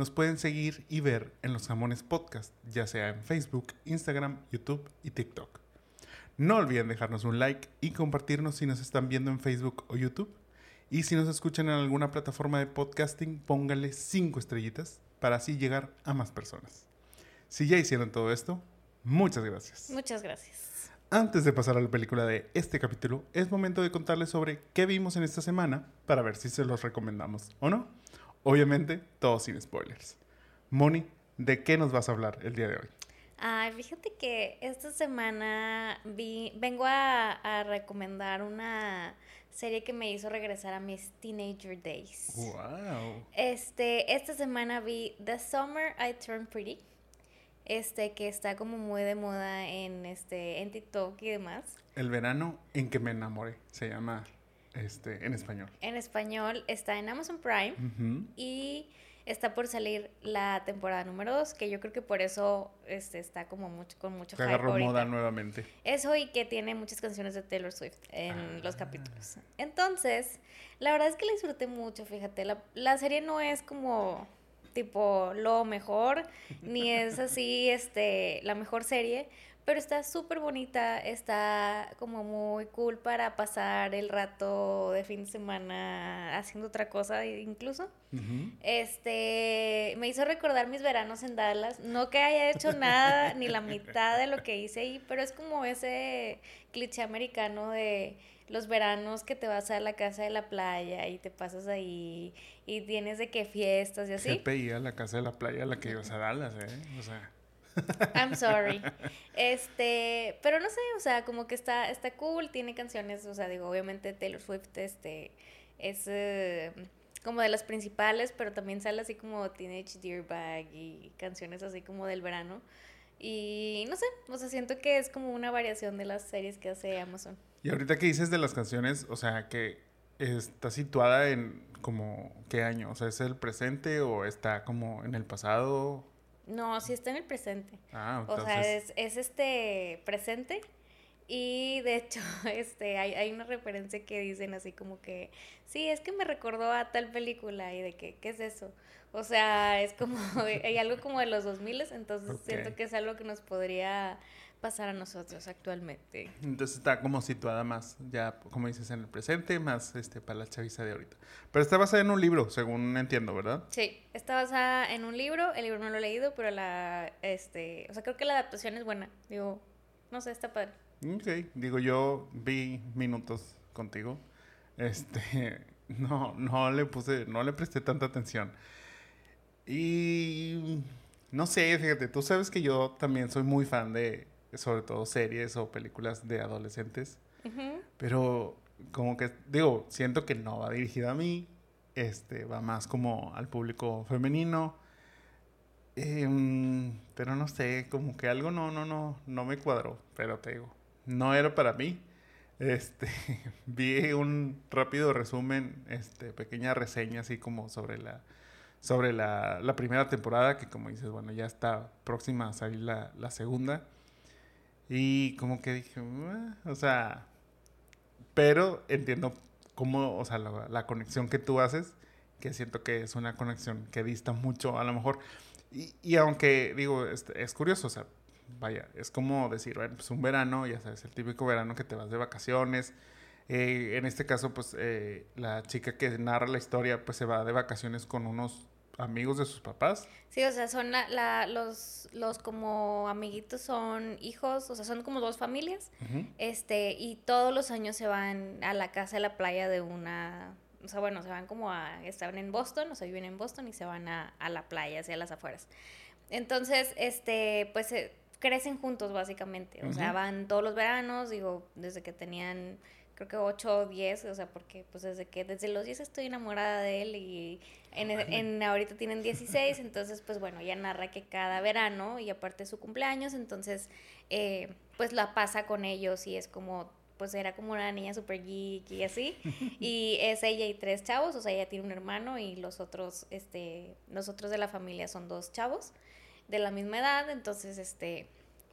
nos pueden seguir y ver en los Jamones Podcast, ya sea en Facebook, Instagram, YouTube y TikTok. No olviden dejarnos un like y compartirnos si nos están viendo en Facebook o YouTube. Y si nos escuchan en alguna plataforma de podcasting, pónganle 5 estrellitas para así llegar a más personas. Si ya hicieron todo esto, muchas gracias. Muchas gracias. Antes de pasar a la película de este capítulo, es momento de contarles sobre qué vimos en esta semana para ver si se los recomendamos o no. Obviamente, todo sin spoilers. Moni, ¿de qué nos vas a hablar el día de hoy? Ay, fíjate que esta semana vi, vengo a, a recomendar una serie que me hizo regresar a mis teenager days. ¡Wow! Este, esta semana vi The Summer I Turned Pretty. Este, que está como muy de moda en este, en TikTok y demás. El verano en que me enamoré, se llama este, en español. En español está en Amazon Prime. Y está por salir la temporada número 2, que yo creo que por eso este, está como mucho, con mucho hype agarró moda nuevamente. Eso y que tiene muchas canciones de Taylor Swift en los Ah. capítulos. Entonces, la verdad es que la disfruté mucho, fíjate. La, la serie no es como tipo lo mejor, ni es así este, la mejor serie, pero está súper bonita, está como muy cool para pasar el rato de fin de semana haciendo otra cosa incluso. Este, me hizo recordar mis veranos en Dallas. No que haya hecho nada, ni la mitad de lo que hice ahí, pero es como ese cliché americano de los veranos que te vas a la casa de la playa y te pasas ahí y tienes de qué fiestas y así. GPI a la casa de la playa a la que ibas a Dallas, ¿eh? O sea, I'm sorry. Este, pero no sé, o sea, como que está, está cool, tiene canciones, o sea, digo, obviamente Taylor Swift, este, es eh, como de las principales, pero también sale así como Teenage Dirtbag y canciones así como del verano. Y no sé, o sea, siento que es como una variación de las series que hace Amazon. y ahorita que dices de las canciones, o sea, que está situada en como qué año, o sea, ¿es el presente o está como en el pasado? No, sí está en el presente. Ah, O entonces, sea, es, es este presente y de hecho este hay, hay una referencia que dicen así como que sí, es que me recordó a tal película y de que, ¿qué es eso? O sea, es como, hay algo como de los 2000, entonces siento que es algo que nos podría pasar a nosotros actualmente. entonces está como situada más, ya como dices, en el presente, más este para la chaviza de ahorita. Pero está basada en un libro, según entiendo, ¿verdad? Sí, está basada en un libro, el libro no lo he leído, pero la, este, o sea, creo que la adaptación es buena, digo, no sé, está padre. Ok, digo yo vi minutos contigo. Este, no, no le puse, no le presté tanta atención. Y no sé, fíjate, tú sabes que yo también soy muy fan de, sobre todo series o películas de adolescentes, pero como que, digo, siento que no va dirigida a mí, este, va más como al público femenino. Em, pero no sé, como que algo no, no, no, no me cuadró, pero te digo, no era para mí. Este, vi un rápido resumen, este, pequeña reseña así como sobre la, sobre la, la primera temporada, que como dices, bueno, ya está próxima a salir la, la segunda. Y como que dije, "Ah", o sea, pero entiendo cómo, o sea, la, conexión que tú haces, que siento que es una conexión que dista mucho, a lo mejor. Y, y aunque, digo, es, es curioso, o sea, vaya, es como decir, bueno, pues un verano, ya sabes, el típico verano que te vas de vacaciones. Eh, en este caso, pues eh, la chica que narra la historia, pues se va de vacaciones con unos amigos de sus papás. Sí, o sea, son la, la- los, los como amiguitos son hijos, o sea, son como dos familias, este, y todos los años se van a la casa de la playa de una, o sea, bueno, se van como a, estaban en Boston, o sea, viven en Boston y se van a, a la playa, hacia las afueras. Entonces, este, pues eh, crecen juntos básicamente, o sea, van todos los veranos, digo, desde que tenían creo que 8 o 10, o sea, porque pues desde que desde los 10 estoy enamorada de él y en, en, ahorita tienen 16, entonces pues bueno, ya narra que cada verano y aparte de su cumpleaños, entonces eh, pues la pasa con ellos y es como pues era como una niña super geek y así. Y es ella y tres chavos, o sea, ella tiene un hermano y los otros, este, nosotros de la familia son dos chavos de la misma edad, entonces, este,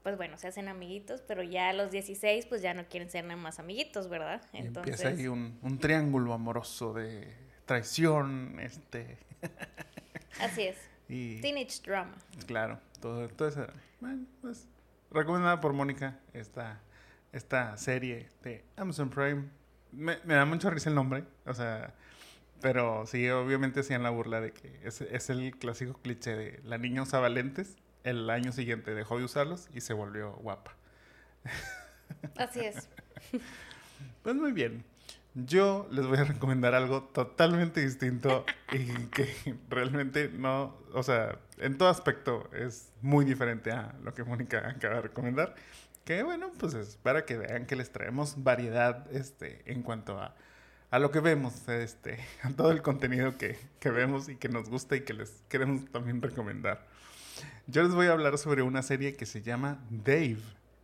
pues bueno, se hacen amiguitos, pero ya a los 16, pues ya no quieren ser nada más amiguitos, ¿verdad? Entonces... empieza ahí un, un triángulo amoroso de traición, este... Así es. Y, Teenage drama. Claro, todo, eso. Bueno, pues recomendada por Mónica esta esta serie de Amazon Prime. Me, da mucho risa el nombre, o sea, pero sí, obviamente hacían la burla de que es, es el clásico cliché de la niña usaba lentes, el año siguiente dejó de usarlos y se volvió guapa. Así es. Pues muy bien. Yo les voy a recomendar algo totalmente distinto y que realmente no, o sea, en todo aspecto es muy diferente a lo que Mónica acaba de recomendar. Que bueno, pues es para que vean que les traemos variedad este, en cuanto a, a lo que vemos, este, a todo el contenido que, que vemos y que nos gusta y que les queremos también recomendar. Yo les voy a hablar sobre una serie que se llama Dave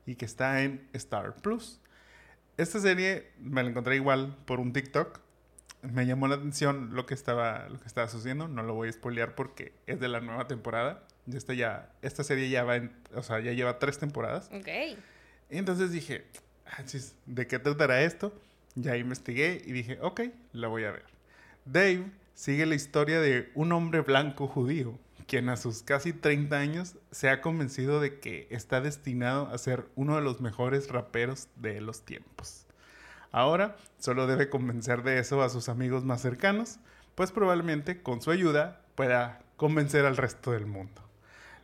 y que está en Star Plus. Esta serie me la encontré igual por un TikTok. Me llamó la atención lo que estaba, lo que estaba sucediendo. No lo voy a spoilear porque es de la nueva temporada. Esta, ya, esta serie ya va en, o sea, ya lleva tres temporadas. Ok. Y entonces dije, ah, ¿de qué tratará esto? Ya investigué y dije, ok, la voy a ver. Dave sigue la historia de un hombre blanco judío, quien a sus casi 30 años se ha convencido de que está destinado a ser uno de los mejores raperos de los tiempos. Ahora solo debe convencer de eso a sus amigos más cercanos, pues probablemente con su ayuda pueda convencer al resto del mundo.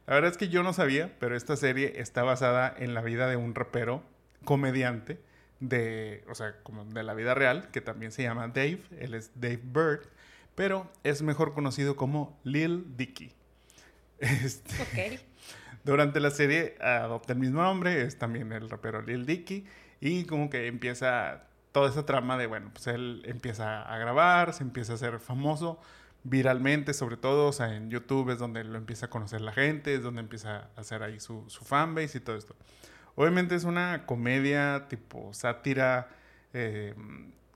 La verdad es que yo no sabía, pero esta serie está basada en la vida de un rapero comediante de, o sea, como de la vida real, que también se llama Dave, él es Dave Bird, pero es mejor conocido como Lil Dicky. Este, Durante la serie adopta el mismo nombre, es también el rapero Lil Dicky, y como que empieza toda esa trama de, bueno, pues él empieza a grabar, se empieza a hacer famoso, viralmente, sobre todo, o sea, en YouTube es donde lo empieza a conocer la gente, es donde empieza a hacer ahí su, su fanbase y todo esto. Obviamente es una comedia tipo sátira, eh,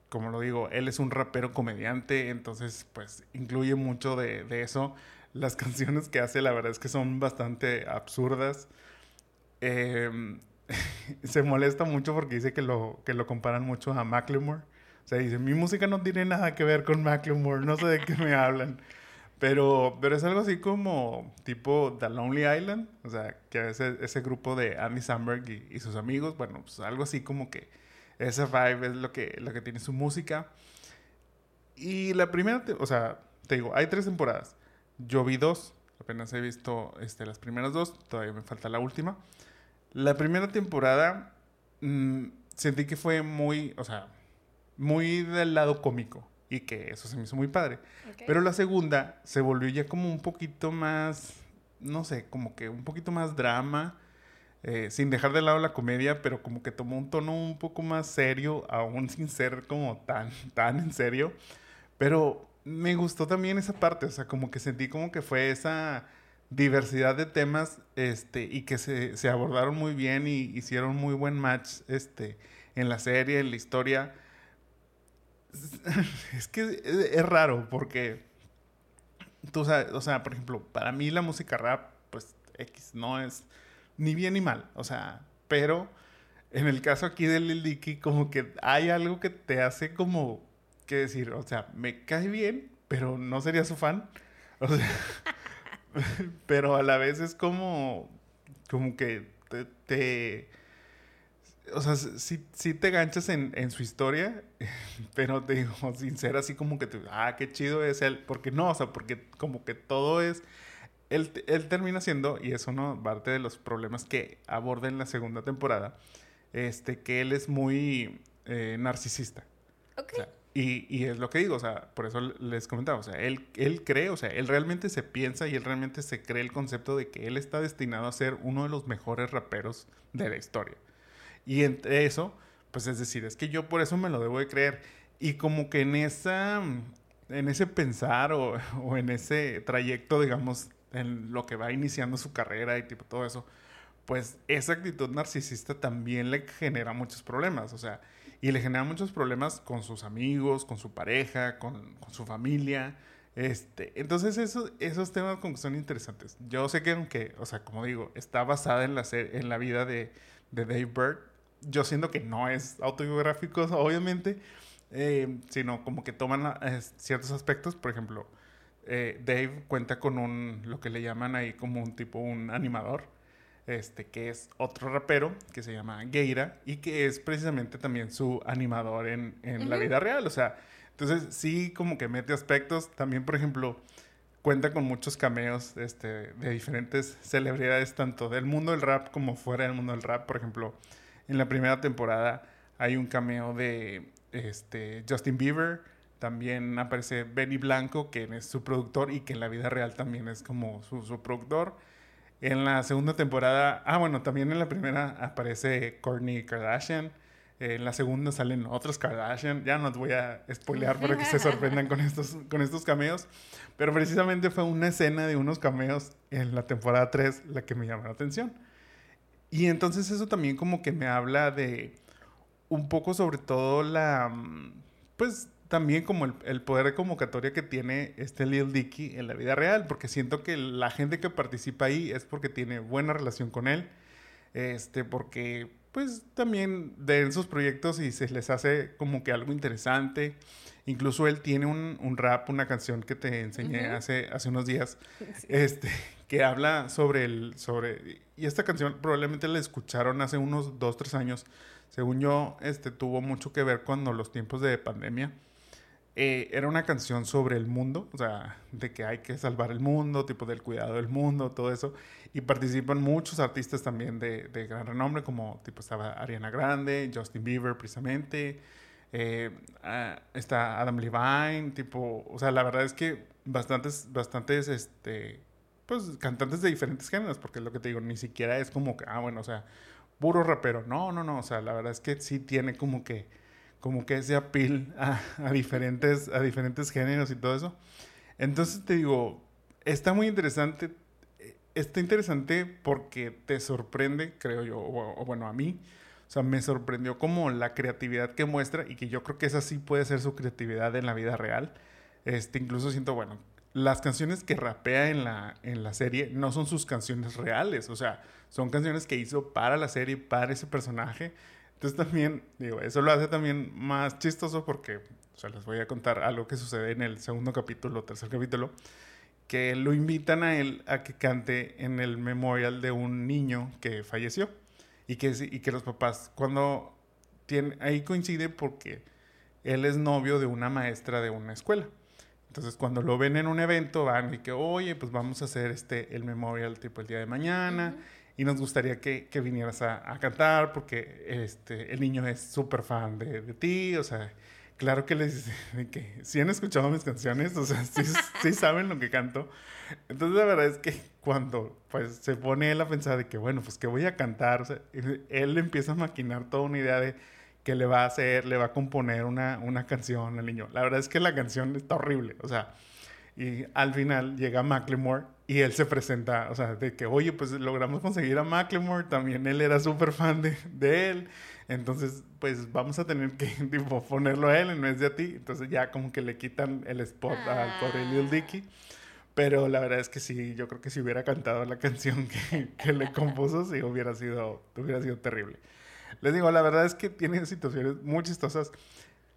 como lo digo, él es un rapero comediante, entonces pues incluye mucho de, de, eso. Las canciones que hace la verdad es que son bastante absurdas. Eh, se molesta mucho porque dice que lo, que lo comparan mucho a Macklemore. O sea, dice, mi música no tiene nada que ver con Macklemore, no sé de qué me hablan. Pero, pero es algo así como tipo The Lonely Island, o sea, que ese, ese grupo de Andy Samberg y, sus amigos, bueno, pues algo así como que esa vibe es lo que, lo que tiene su música. Y la primera, o sea, te digo, hay tres temporadas. Yo vi dos, apenas he visto este, las primeras dos, todavía me falta la última. La primera temporada mmm, sentí que fue muy, o sea, muy del lado cómico y que eso se me hizo muy padre. Pero la segunda se volvió ya como un poquito más, no sé, como que un poquito más drama, eh, sin dejar de lado la comedia, pero como que tomó un tono un poco más serio, aún sin ser como tan, tan en serio. Pero me gustó también esa parte, o sea, como que sentí como que fue esa diversidad de temas este, y que se, se abordaron muy bien y hicieron muy buen match este, en la serie, en la historia. Es que es raro porque tú sabes, o sea, por ejemplo, para mí la música rap, pues X no es ni bien ni mal, o sea, pero en el caso aquí de Lil Dicky, como que hay algo que te hace como que decir, o sea, me cae bien, pero no sería su fan, o sea, pero a la vez es como, como que te o sea, sí, te ganchas en, su historia, pero te digo, sin ser así como que, te, ah, qué chido es él, porque no, o sea, porque como que todo es, él, él termina siendo, y eso no, parte de los problemas que aborda en la segunda temporada, este, que él es muy eh, narcisista. Ok. Y, y, es lo que digo, o sea, por eso les comentaba, o sea, él, él cree, o sea, él realmente se piensa y él realmente se cree el concepto de que él está destinado a ser uno de los mejores raperos de la historia. Y entre eso, pues es decir, es que yo por eso me lo debo de creer. Y como que en esa, en ese pensar o, o en ese trayecto, digamos, en lo que va iniciando su carrera y tipo todo eso, pues esa actitud narcisista también le genera muchos problemas, o sea, y le genera muchos problemas con sus amigos, con su pareja, con, su familia. Este, entonces eso, esos temas son interesantes. Yo sé que aunque, o sea, como digo, está basada en la, en la vida de, de Dave Bird, yo siento que no es autobiográfico, obviamente, eh, sino como que toman ciertos aspectos, por ejemplo, eh, Dave cuenta con un, lo que le llaman ahí como un tipo, un animador, este, que es otro rapero que se llama Geira y que es precisamente también su animador en, en la vida real. O sea, entonces sí como que mete aspectos. También, por ejemplo, cuenta con muchos cameos este, de diferentes celebridades, tanto del mundo del rap como fuera del mundo del rap. Por ejemplo, en la primera temporada hay un cameo de este, Justin Bieber. También aparece Benny Blanco, que es su productor y que en la vida real también es como su, su productor. En la segunda temporada, ah, bueno, también en la primera aparece Kourtney Kardashian. En la segunda salen otros Kardashian. Ya no os voy a spoilear para que se sorprendan con estos, con estos cameos. Pero precisamente fue una escena de unos cameos en la temporada 3 la que me llamó la atención. Y entonces eso también como que me habla de un poco sobre todo la, mm, pues también como el, poder de convocatoria que tiene este Lil Dicky en la vida real, porque siento que la gente que participa ahí es porque tiene buena relación con él, este, porque pues también de sus proyectos y se les hace como que algo interesante. Incluso él tiene un, rap, una canción que te enseñé hace, hace unos días, este, que habla sobre el, sobre, y esta canción probablemente la escucharon hace unos dos, tres años. Según yo, este, tuvo mucho que ver cuando los tiempos de pandemia eh, era una canción sobre el mundo, o sea, de que hay que salvar el mundo, tipo del cuidado del mundo, todo eso. Y participan muchos artistas también de, gran renombre, como tipo estaba Ariana Grande, Justin Bieber precisamente, ah, está Adam Levine, tipo, o sea, la verdad es que bastantes, bastantes, este, pues cantantes de diferentes géneros, porque es lo que te digo, ni siquiera es como que, ah, bueno, o sea, puro rapero. No, no, no, o sea, la verdad es que sí tiene como que como que ese appeal a, diferentes, a diferentes géneros y todo eso. Entonces te digo, está muy interesante. Está interesante porque te sorprende, creo yo, o, bueno, a mí. O sea, me sorprendió como la creatividad que muestra y que yo creo que esa sí puede ser su creatividad en la vida real. Este, incluso siento, bueno, las canciones que rapea en la, en la serie no son sus canciones reales, o sea, son canciones que hizo para la serie, para ese personaje. Entonces también, digo, eso lo hace también más chistoso porque, o sea, les voy a contar algo que sucede en el segundo capítulo, tercer capítulo, que lo invitan a él a que cante en el memorial de un niño que falleció y que, y que los papás, cuando ahí coincide porque él es novio de una maestra de una escuela. Entonces, cuando lo ven en un evento, van y que, oye, pues vamos a hacer este, el memorial tipo el día de mañana y nos gustaría que, que vinieras a, a, cantar porque este, el niño es súper fan de, de, ti, o sea, claro que les que si han escuchado mis canciones, o sea, sí, sí, saben lo que canto. Entonces la verdad es que cuando pues se pone él a pensar de que bueno, pues que voy a cantar, o sea, él empieza a maquinar toda una idea de que le va a hacer, le va a componer una, una canción al niño. La verdad es que la canción está horrible, o sea, y al final llega Macklemore y él se presenta, o sea, de que, oye, pues logramos conseguir a Macklemore, también él era súper fan de, de, él, entonces, pues vamos a tener que, tipo, ponerlo a él en vez de a ti, entonces ya como que le quitan el spot al pobre Lil Dicky, pero la verdad es que sí, yo creo que si hubiera cantado la canción que, que le compuso, sí hubiera sido, hubiera sido terrible. Les digo, la verdad es que tiene situaciones muy chistosas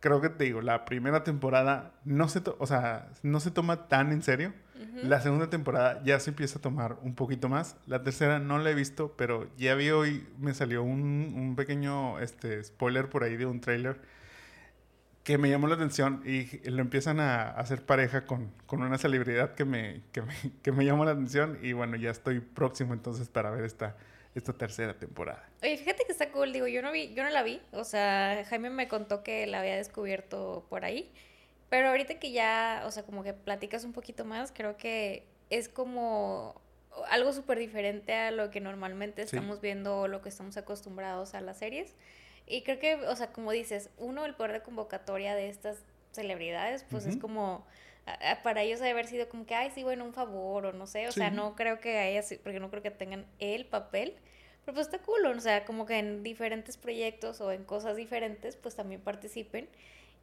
creo que te digo, la primera temporada no se, o sea, no se toma tan en serio. La segunda temporada ya se empieza a tomar un poquito más. La tercera no la he visto, pero ya vi hoy, me salió un, un pequeño este, spoiler por ahí de un trailer que me llamó la atención y lo empiezan a, hacer pareja con, con, una celebridad que me, que me, que me llamó la atención y bueno, ya estoy próximo entonces para ver esta, esta tercera temporada. Oye, fíjate que está cool, digo, yo no vi, yo no la vi, o sea, Jaime me contó que la había descubierto por ahí, pero ahorita que ya, o sea, como que platicas un poquito más, creo que es como algo súper diferente a lo que normalmente estamos viendo o lo que estamos acostumbrados a las series. Y creo que, o sea, como dices, uno, el poder de convocatoria de estas celebridades, pues es como, para ellos debe haber sido como que, ay, sí, bueno, un favor o no sé, o sea, no creo que haya, porque no creo que tengan el papel, pero pues está cool, o sea, como que en diferentes proyectos o en cosas diferentes, pues también participen.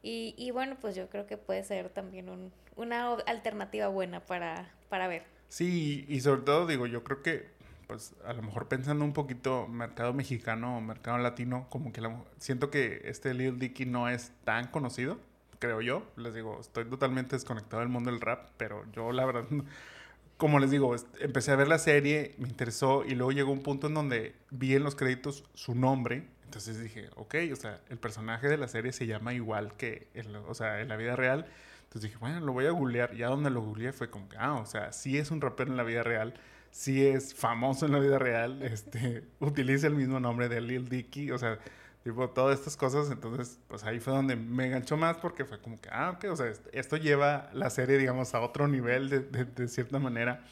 Y, y bueno, pues yo creo que puede ser también un, una alternativa buena para, para ver. Sí, y sobre todo digo, yo creo que, pues a lo mejor pensando un poquito mercado mexicano o mercado latino, como que siento que este Lil Dicky no es tan conocido, creo yo. Les digo, estoy totalmente desconectado del mundo del rap, pero yo la verdad como les digo, empecé a ver la serie, me interesó y luego llegó un punto en donde vi en los créditos su nombre. Entonces dije, ok, o sea, el personaje de la serie se llama igual que, en, o sea, en la vida real. Entonces dije, bueno, lo voy a googlear. Ya donde lo googleé fue como ah, o sea, sí es un rapero en la vida real, sí es famoso en la vida real, este, utiliza el mismo nombre de Lil Dicky, o sea, tipo, todas estas cosas, entonces, pues ahí fue donde me enganchó más porque fue como que, ah, ok, o sea, esto lleva la serie, digamos, a otro nivel de, de, cierta manera.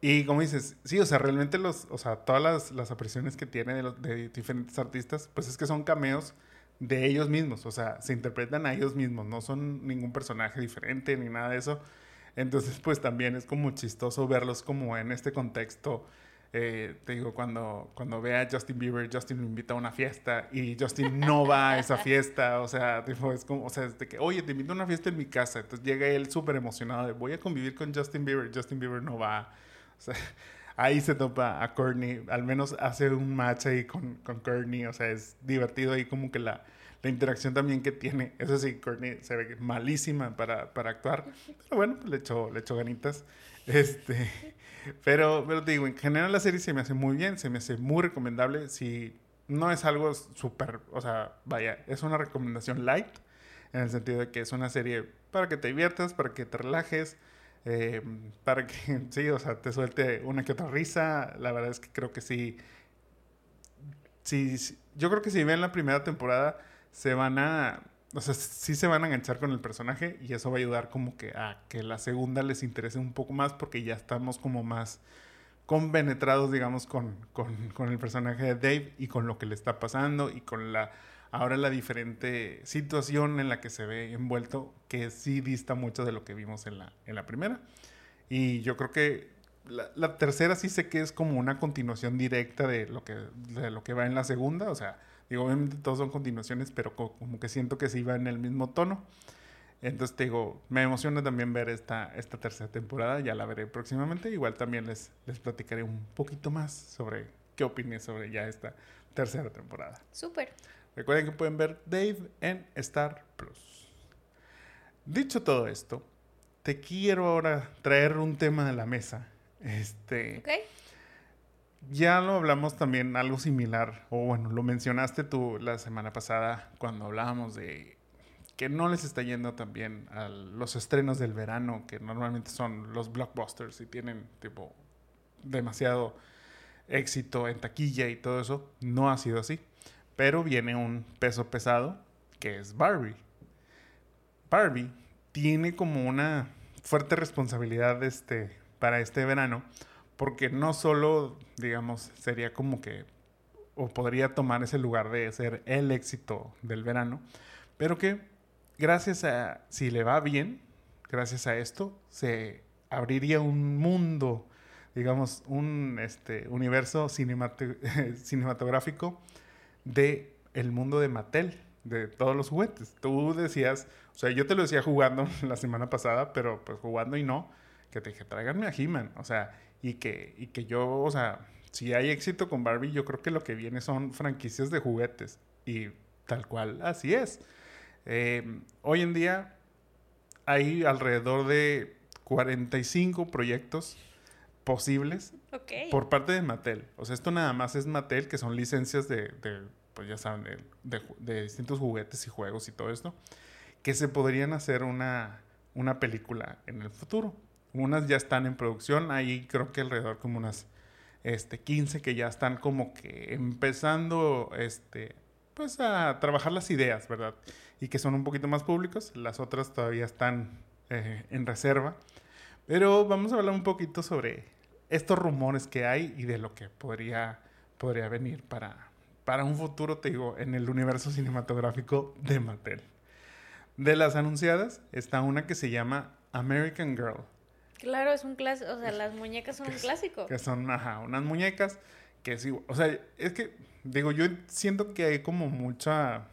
Y como dices, sí, o sea, realmente los, o sea, todas las, las apariciones que tiene de, de, diferentes artistas, pues es que son cameos de ellos mismos, o sea, se interpretan a ellos mismos, no son ningún personaje diferente ni nada de eso. Entonces, pues también es como chistoso verlos como en este contexto eh, te digo, cuando, cuando ve a Justin Bieber, Justin lo invita a una fiesta y Justin no va a esa fiesta, o sea, tipo, es como, o sea, de que, oye, te invito a una fiesta en mi casa, entonces llega él súper emocionado de, voy a convivir con Justin Bieber, Justin Bieber no va, o sea, ahí se topa a Courtney, al menos hace un match ahí con, con Courtney, o sea, es divertido ahí como que la, la interacción también que tiene, eso sí, Courtney se ve malísima para, para actuar, pero bueno, le echó, le echó ganitas, este... Pero, pero te digo, en general la serie se me hace muy bien, se me hace muy recomendable. Si no es algo súper, o sea, vaya, es una recomendación light, en el sentido de que es una serie para que te diviertas, para que te relajes, eh, para que, sí, o sea, te suelte una que otra risa. La verdad es que creo que sí, sí, yo creo que si ven la primera temporada, se van a o sea, sí se van a enganchar con el personaje y eso va a ayudar como que a que la segunda les interese un poco más porque ya estamos como más compenetrados, digamos, con, con, con, el personaje de Dave y con lo que le está pasando y con la ahora la diferente situación en la que se ve envuelto que sí dista mucho de lo que vimos en la, en la primera. Y yo creo que la, la tercera sí sé que es como una continuación directa de lo que, de lo que va en la segunda, o sea Digo, obviamente todos son continuaciones, pero como que siento que se iba en el mismo tono. Entonces te digo, me emociona también ver esta, esta tercera temporada, ya la veré próximamente. Igual también les, les platicaré un poquito más sobre qué opiné sobre ya esta tercera temporada. Súper. Recuerden que pueden ver Dave en Star Plus. Dicho todo esto, te quiero ahora traer un tema de la mesa. Este. Okay ya lo hablamos también algo similar, o bueno, lo mencionaste tú la semana pasada cuando hablábamos de que no les está yendo también a los estrenos del verano, que normalmente son los blockbusters y tienen tipo demasiado éxito en taquilla y todo eso. No ha sido así. Pero viene un peso pesado que es Barbie. Barbie tiene como una fuerte responsabilidad este, para este verano porque no solo, digamos, sería como que, o podría tomar ese lugar de ser el éxito del verano, pero que gracias a, si le va bien, gracias a esto, se abriría un mundo, digamos, un este, universo cinematográfico de mundo de Mattel, de todos los juguetes. Tú decías, o sea, yo te lo decía jugando la semana pasada, pero pues jugando y no, que te dije, tráiganme a He-Man, o sea, y que, y que yo, o sea, si hay éxito con Barbie, yo creo que lo que viene son franquicias de juguetes. Y tal cual, así es. Em, hoy en día hay alrededor de 45 proyectos posibles por parte de Mattel. O sea, esto nada más es Mattel, que son licencias de, de pues ya saben, de, de, distintos juguetes y juegos y todo esto, que se podrían hacer una, una película en el futuro. Unas ya están en producción, ahí creo que alrededor como unas este, 15 que ya están como que empezando este, pues a trabajar las ideas, ¿verdad? Y que son un poquito más públicos, las otras todavía están eh, en reserva. Pero vamos a hablar un poquito sobre estos rumores que hay y de lo que podría, podría venir para, para un futuro, te digo, en el universo cinematográfico de Mattel. De las anunciadas está una que se llama American Girl. Claro, es un clásico, o sea, las muñecas son un clásico. Que son, ajá, unas muñecas que sí, o sea, es que, digo, yo siento que hay como mucha,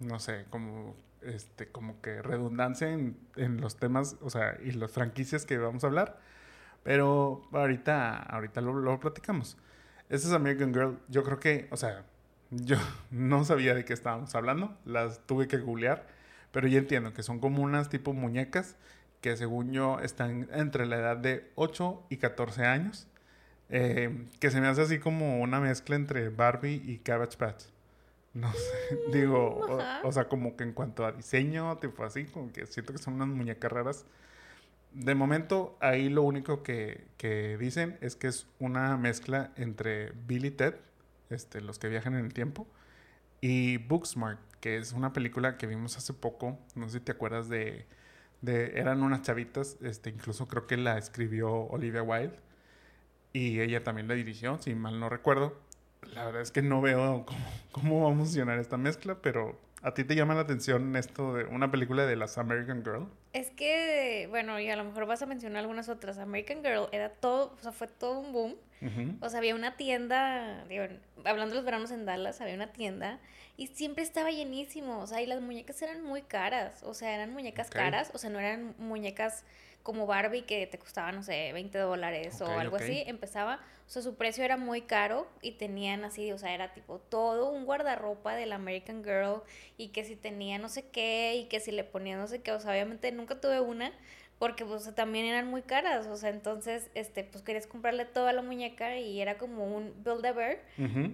no sé, como, este, como que redundancia en, en los temas, o sea, y las franquicias que vamos a hablar, pero ahorita, ahorita lo, lo platicamos. Esta es American Girl, yo creo que, o sea, yo no sabía de qué estábamos hablando, las tuve que googlear, pero ya entiendo que son como unas tipo muñecas que según yo están entre la edad de 8 y 14 años eh, que se me hace así como una mezcla entre Barbie y Cabbage Patch. No sé, mm, digo, o, sea, como que en cuanto a diseño, tipo así, como que siento que son unas muñecas raras. De momento, ahí lo único que, que dicen es que es una mezcla entre Billy Ted, este, los que viajan en el tiempo, y Booksmart, que es una película que vimos hace poco, no sé si te acuerdas de, de eran unas chavitas, este, incluso creo que la escribió Olivia Wilde, y ella también la dirigió, si mal no recuerdo. La verdad es que no veo cómo, va a funcionar esta mezcla, pero ¿a ti te llama la atención esto de una película de las American Girl? Es que, bueno, y a lo mejor vas a mencionar algunas otras. American Girl era todo, o sea, fue todo un boom. O sea, había una tienda, digo, hablando de los veranos en Dallas, había una tienda y siempre estaba llenísimo. O sea, y las muñecas eran muy caras. O sea, eran muñecas caras, o sea, no eran muñecas como Barbie que te costaba, no sé, 20 dólares o algo así, empezaba, o sea, su precio era muy caro y tenían así, o sea, era tipo todo un guardarropa del American Girl y que si tenía no sé qué y que si le ponía no sé qué, o sea, obviamente nunca tuve una porque pues también eran muy caras, o sea, entonces, este, pues querías comprarle toda la muñeca y era como un Build-A-Bear,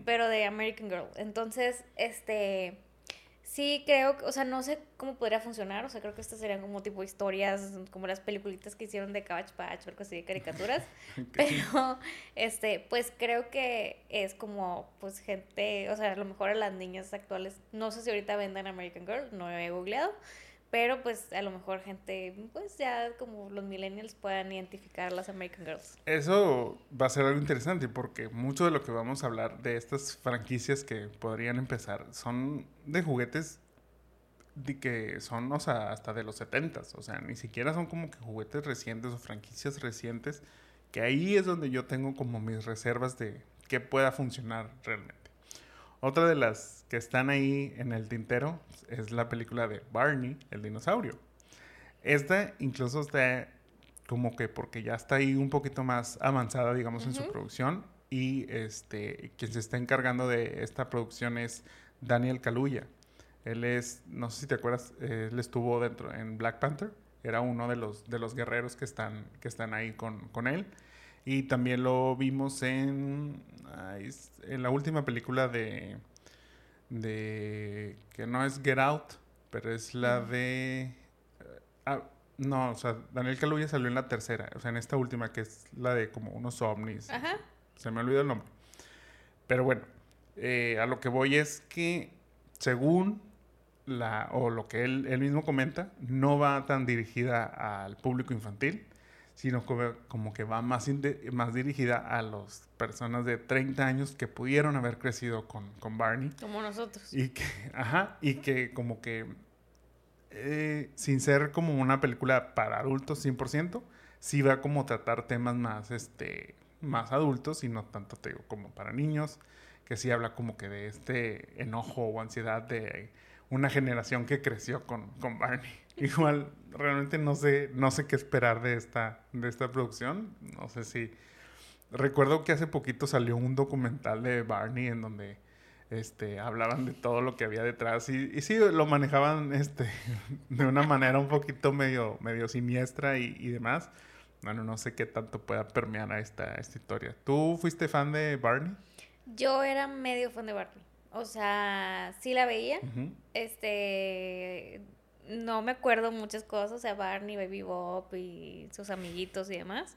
pero de American Girl. Entonces, este, Sí, creo, o sea, no sé cómo podría funcionar, o sea, creo que estas serían como tipo historias, como las peliculitas que hicieron de Cabbage Patch, algo así de caricaturas, pero, este, pues creo que es como, pues gente, o sea, a lo mejor a las niñas actuales, no sé si ahorita vendan American Girl, no he googleado, pero pues a lo mejor gente, pues ya como los millennials puedan identificar las American Girls. Eso va a ser algo interesante porque mucho de lo que vamos a hablar de estas franquicias que podrían empezar son de juguetes de que son, o sea, hasta de los 70s. O sea, ni siquiera son como que juguetes recientes o franquicias recientes. Que ahí es donde yo tengo como mis reservas de que pueda funcionar realmente. Otra de las que están ahí en el tintero es la película de Barney, el dinosaurio. Esta incluso está como que porque ya está ahí un poquito más avanzada, digamos, en su producción. Y este, quien se está encargando de esta producción es Daniel Kaluuya. Él es, no sé si te acuerdas, él estuvo dentro en Black Panther. Era uno de los, de los guerreros que están, que están ahí con, con él. Y también lo vimos en, en la última película de, de, que no es Get Out, pero es la de... Ah, no, o sea, Daniel Kaluuya salió en la tercera, o sea, en esta última que es la de como unos ovnis. Ajá. Se me olvidó el nombre. Pero bueno, eh, a lo que voy es que según la, o lo que él, él mismo comenta, no va tan dirigida al público infantil, sino como, que va más, más dirigida a las personas de 30 años que pudieron haber crecido con, con Barney. Como nosotros. Y que, ajá, y que como que, eh, sin ser como una película para adultos 100%, sí va como a tratar temas más, este, más adultos y no tanto, te digo, como para niños, que sí habla como que de este enojo o ansiedad de una generación que creció con, con Barney. Igual, realmente no sé, no sé qué esperar de esta, de esta producción. No sé si. Recuerdo que hace poquito salió un documental de Barney en donde este, hablaban de todo lo que había detrás y, y sí lo manejaban este, de una manera un poquito medio, medio siniestra y, y demás. Bueno, no sé qué tanto pueda permear a esta, esta historia. ¿Tú fuiste fan de Barney? Yo era medio fan de Barney. O sea, sí la veía. Este, no me acuerdo muchas cosas, o sea, Barney, Baby Bob y sus amiguitos y demás.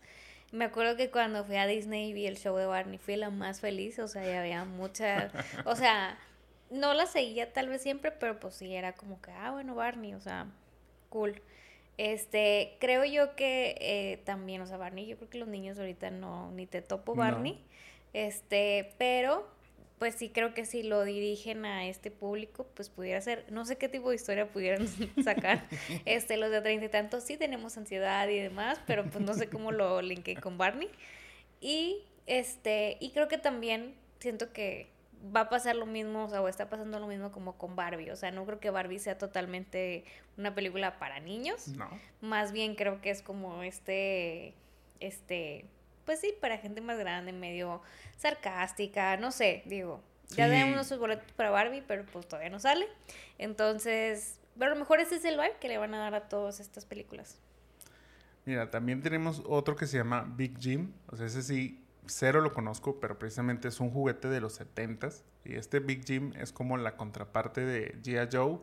Me acuerdo que cuando fui a Disney y vi el show de Barney, fui la más feliz, o sea, ya había muchas, o sea, no la seguía tal vez siempre, pero pues sí, era como que, ah, bueno, Barney, o sea, cool. Este, creo yo que eh, también, o sea, Barney, yo creo que los niños ahorita no, ni te topo Barney, este, pero pues sí creo que si lo dirigen a este público, pues pudiera ser, no sé qué tipo de historia pudieran sacar, este, los de treinta y tantos, sí tenemos ansiedad y demás, pero pues no sé cómo lo linké con Barney. Y, este, y creo que también siento que va a pasar lo mismo, o sea, o está pasando lo mismo como con Barbie, o sea, no creo que Barbie sea totalmente una película para niños, No. más bien creo que es como este, este, pues sí, para gente más grande, medio sarcástica, no sé, digo, ya Sí. tenemos nuestros boletos para Barbie, pero pues todavía no sale, entonces, pero a lo mejor ese es el vibe que le van a dar a todas estas películas. Mira, también tenemos otro que se llama Big Jim. O sea, ese sí, cero lo conozco, pero precisamente es un juguete de los 70s. Y este Big Jim es como la contraparte de G.I. Joe,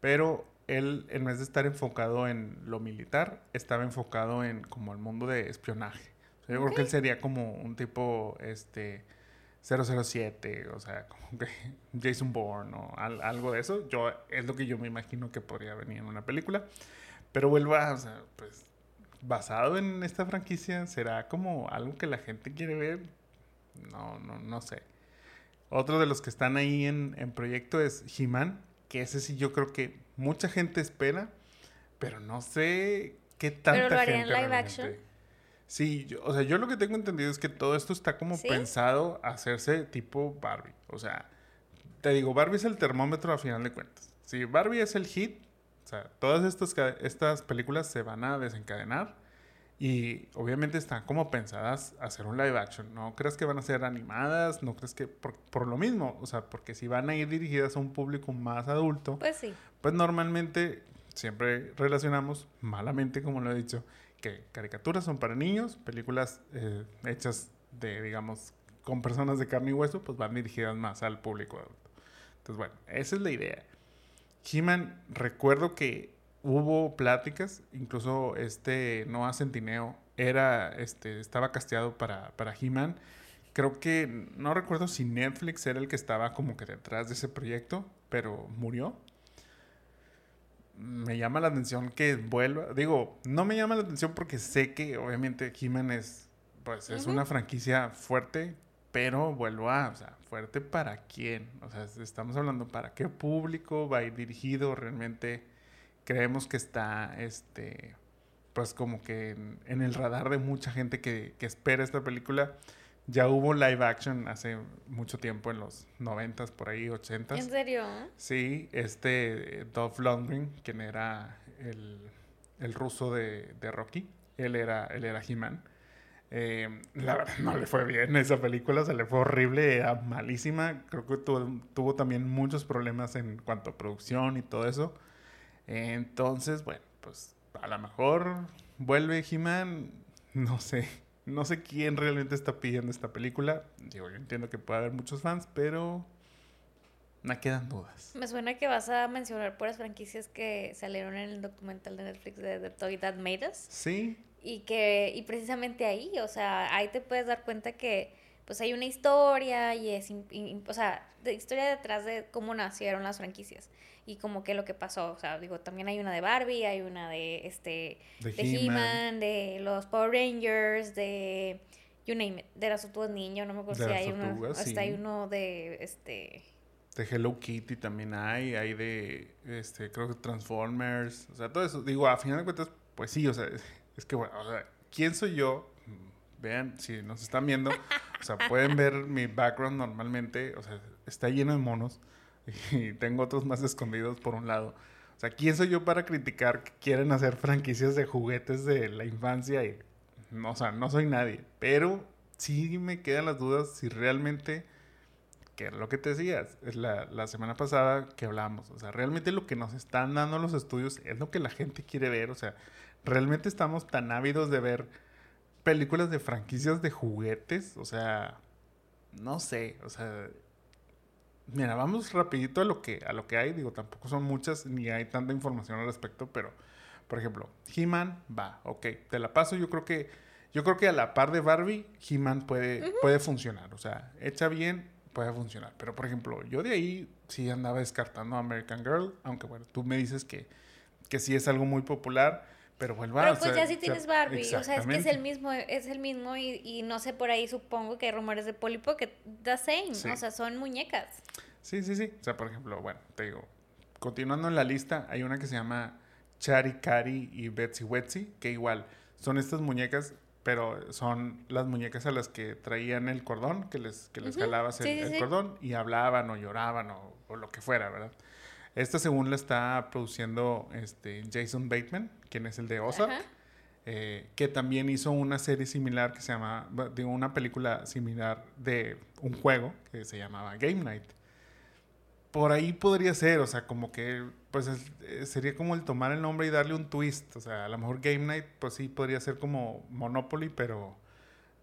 pero él, en vez de estar enfocado en lo militar, estaba enfocado en como el mundo de espionaje. Yo creo que él sería como un tipo, este, 007, o sea, como que Jason Bourne o al- algo de eso. Yo, es lo que yo me imagino que podría venir en una película. Pero vuelvo a, o sea, pues, basado en esta franquicia, ¿será como algo que la gente quiere ver? No, no, no sé. Otro de los que están ahí en, en proyecto es He-Man, que ese sí yo creo que mucha gente espera, pero no sé qué tanta lo harían gente live realmente- action? Sí, yo- o sea, yo lo que tengo entendido es que todo esto está como ¿Sí? pensado a hacerse tipo Barbie. O sea, te digo, Barbie es el termómetro a final de cuentas. Si Barbie es el hit, o sea, todas estas, estas películas se van a desencadenar y obviamente están como pensadas a hacer un live action. No crees que van a ser animadas, no crees que por, por lo mismo, o sea, porque si van a ir dirigidas a un público más adulto, Pues sí. pues normalmente siempre relacionamos, malamente como lo he dicho, que caricaturas son para niños, películas eh, hechas de, digamos, con personas de carne y hueso, pues van dirigidas más al público adulto. Entonces, bueno, esa es la idea. He-Man, recuerdo que hubo pláticas, incluso este Noah Centineo era, este, estaba casteado para, para He-Man. Creo que, no recuerdo si Netflix era el que estaba como que detrás de ese proyecto, pero murió. Me llama la atención que vuelva. Digo, no me llama la atención porque sé que obviamente He-Man es, pues, es una franquicia fuerte, pero vuelvo a, o sea, fuerte para quién. O sea, estamos hablando para qué público va a ir dirigido. Realmente creemos que está, este, pues como que en, en el radar de mucha gente que, que espera esta película. Ya hubo live action hace mucho tiempo, en los 90s, por ahí, 80s. ¿En serio? Sí, este Dolph Lundgren, quien era el, el ruso de, de Rocky, él era, él era He-Man. Eh, la verdad no le fue bien esa película, se le fue horrible, era malísima. Creo que tuvo, tuvo también muchos problemas en cuanto a producción y todo eso. Entonces, bueno, pues a lo mejor vuelve He-Man, no sé. No sé quién realmente está pidiendo esta película. Digo, yo entiendo que puede haber muchos fans, pero me quedan dudas. Me suena que vas a mencionar puras franquicias que salieron en el documental de Netflix de The Toy That Made Us. Sí, Y que, y precisamente ahí, o sea, ahí te puedes dar cuenta que pues hay una historia y es, im- o sea, de historia detrás de cómo nacieron las franquicias y como que lo que pasó, o sea, digo, también hay una de Barbie, hay una de este, de, de He-Man. De los Power Rangers, de, you name it, de las tortugas niño, no me acuerdo De si hay uno, hasta hay uno de, este, De Hello Kitty también hay, hay de, este, creo que Transformers, o sea, todo eso. Digo, a final de cuentas, pues sí, o sea, es, es que, bueno, o sea, ¿quién soy yo? Vean, si nos están viendo, o sea, pueden ver mi background normalmente, o sea, está lleno de monos y tengo otros más escondidos por un lado. O sea, ¿quién soy yo para criticar que quieren hacer franquicias de juguetes de la infancia? Y, no, o sea, no soy nadie, pero sí me quedan las dudas si realmente que era lo que te decías, es la, la semana pasada que hablamos, o sea, realmente lo que nos están dando los estudios es lo que la gente quiere ver, o sea, realmente estamos tan ávidos de ver películas de franquicias de juguetes, o sea, no sé, o sea, mira, vamos rapidito a lo que, a lo que hay, digo, tampoco son muchas ni hay tanta información al respecto, pero, por ejemplo, He-Man va, ok, te la paso, yo creo que, yo creo que a la par de Barbie, He-Man puede, puede funcionar, o sea, hecha bien, puede funcionar. Pero, por ejemplo, yo de ahí sí andaba descartando American Girl, aunque bueno, tú me dices que, que sí es algo muy popular, Pero vuelva Pero o pues sea, ya sí tienes Barbie, o sea, es que es el mismo, es el mismo y, y no sé, por ahí supongo que hay rumores de Polly Pocket, the same, Sí. o sea, son muñecas. Sí, sí, sí. O sea, por ejemplo, bueno, te digo, continuando en la lista, hay una que se llama Chari Cari y Betsy Wetsy, que igual son estas muñecas, pero son las muñecas a las que traían el cordón, que les, que les Ujú. jalabas el, Sí, sí, el cordón y hablaban o lloraban o, o lo que fuera, ¿verdad? Esta según la está produciendo este, Jason Bateman, quien es el de Ozark. Eh, que también hizo una serie similar que se llama, digo, una película similar de un juego que se llamaba Game Night. Por ahí podría ser, o sea, como que, pues es- eh, sería como el tomar el nombre y darle un twist. O sea, a lo mejor Game Night, pues sí, podría ser como Monopoly, pero,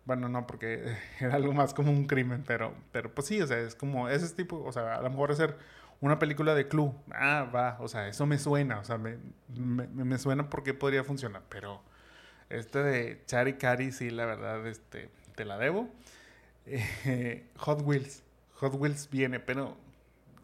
bueno, no, porque era algo más como un crimen, pero, pero pues sí, o sea, es como ese tipo, o sea, a lo mejor hacer una película de club. Ah, va, o sea, eso me suena, o sea, me, me, me suena porque podría funcionar, pero este de Chari Cari, sí, la verdad, este, te la debo. Eh, Hot Wheels, Hot Wheels viene, pero,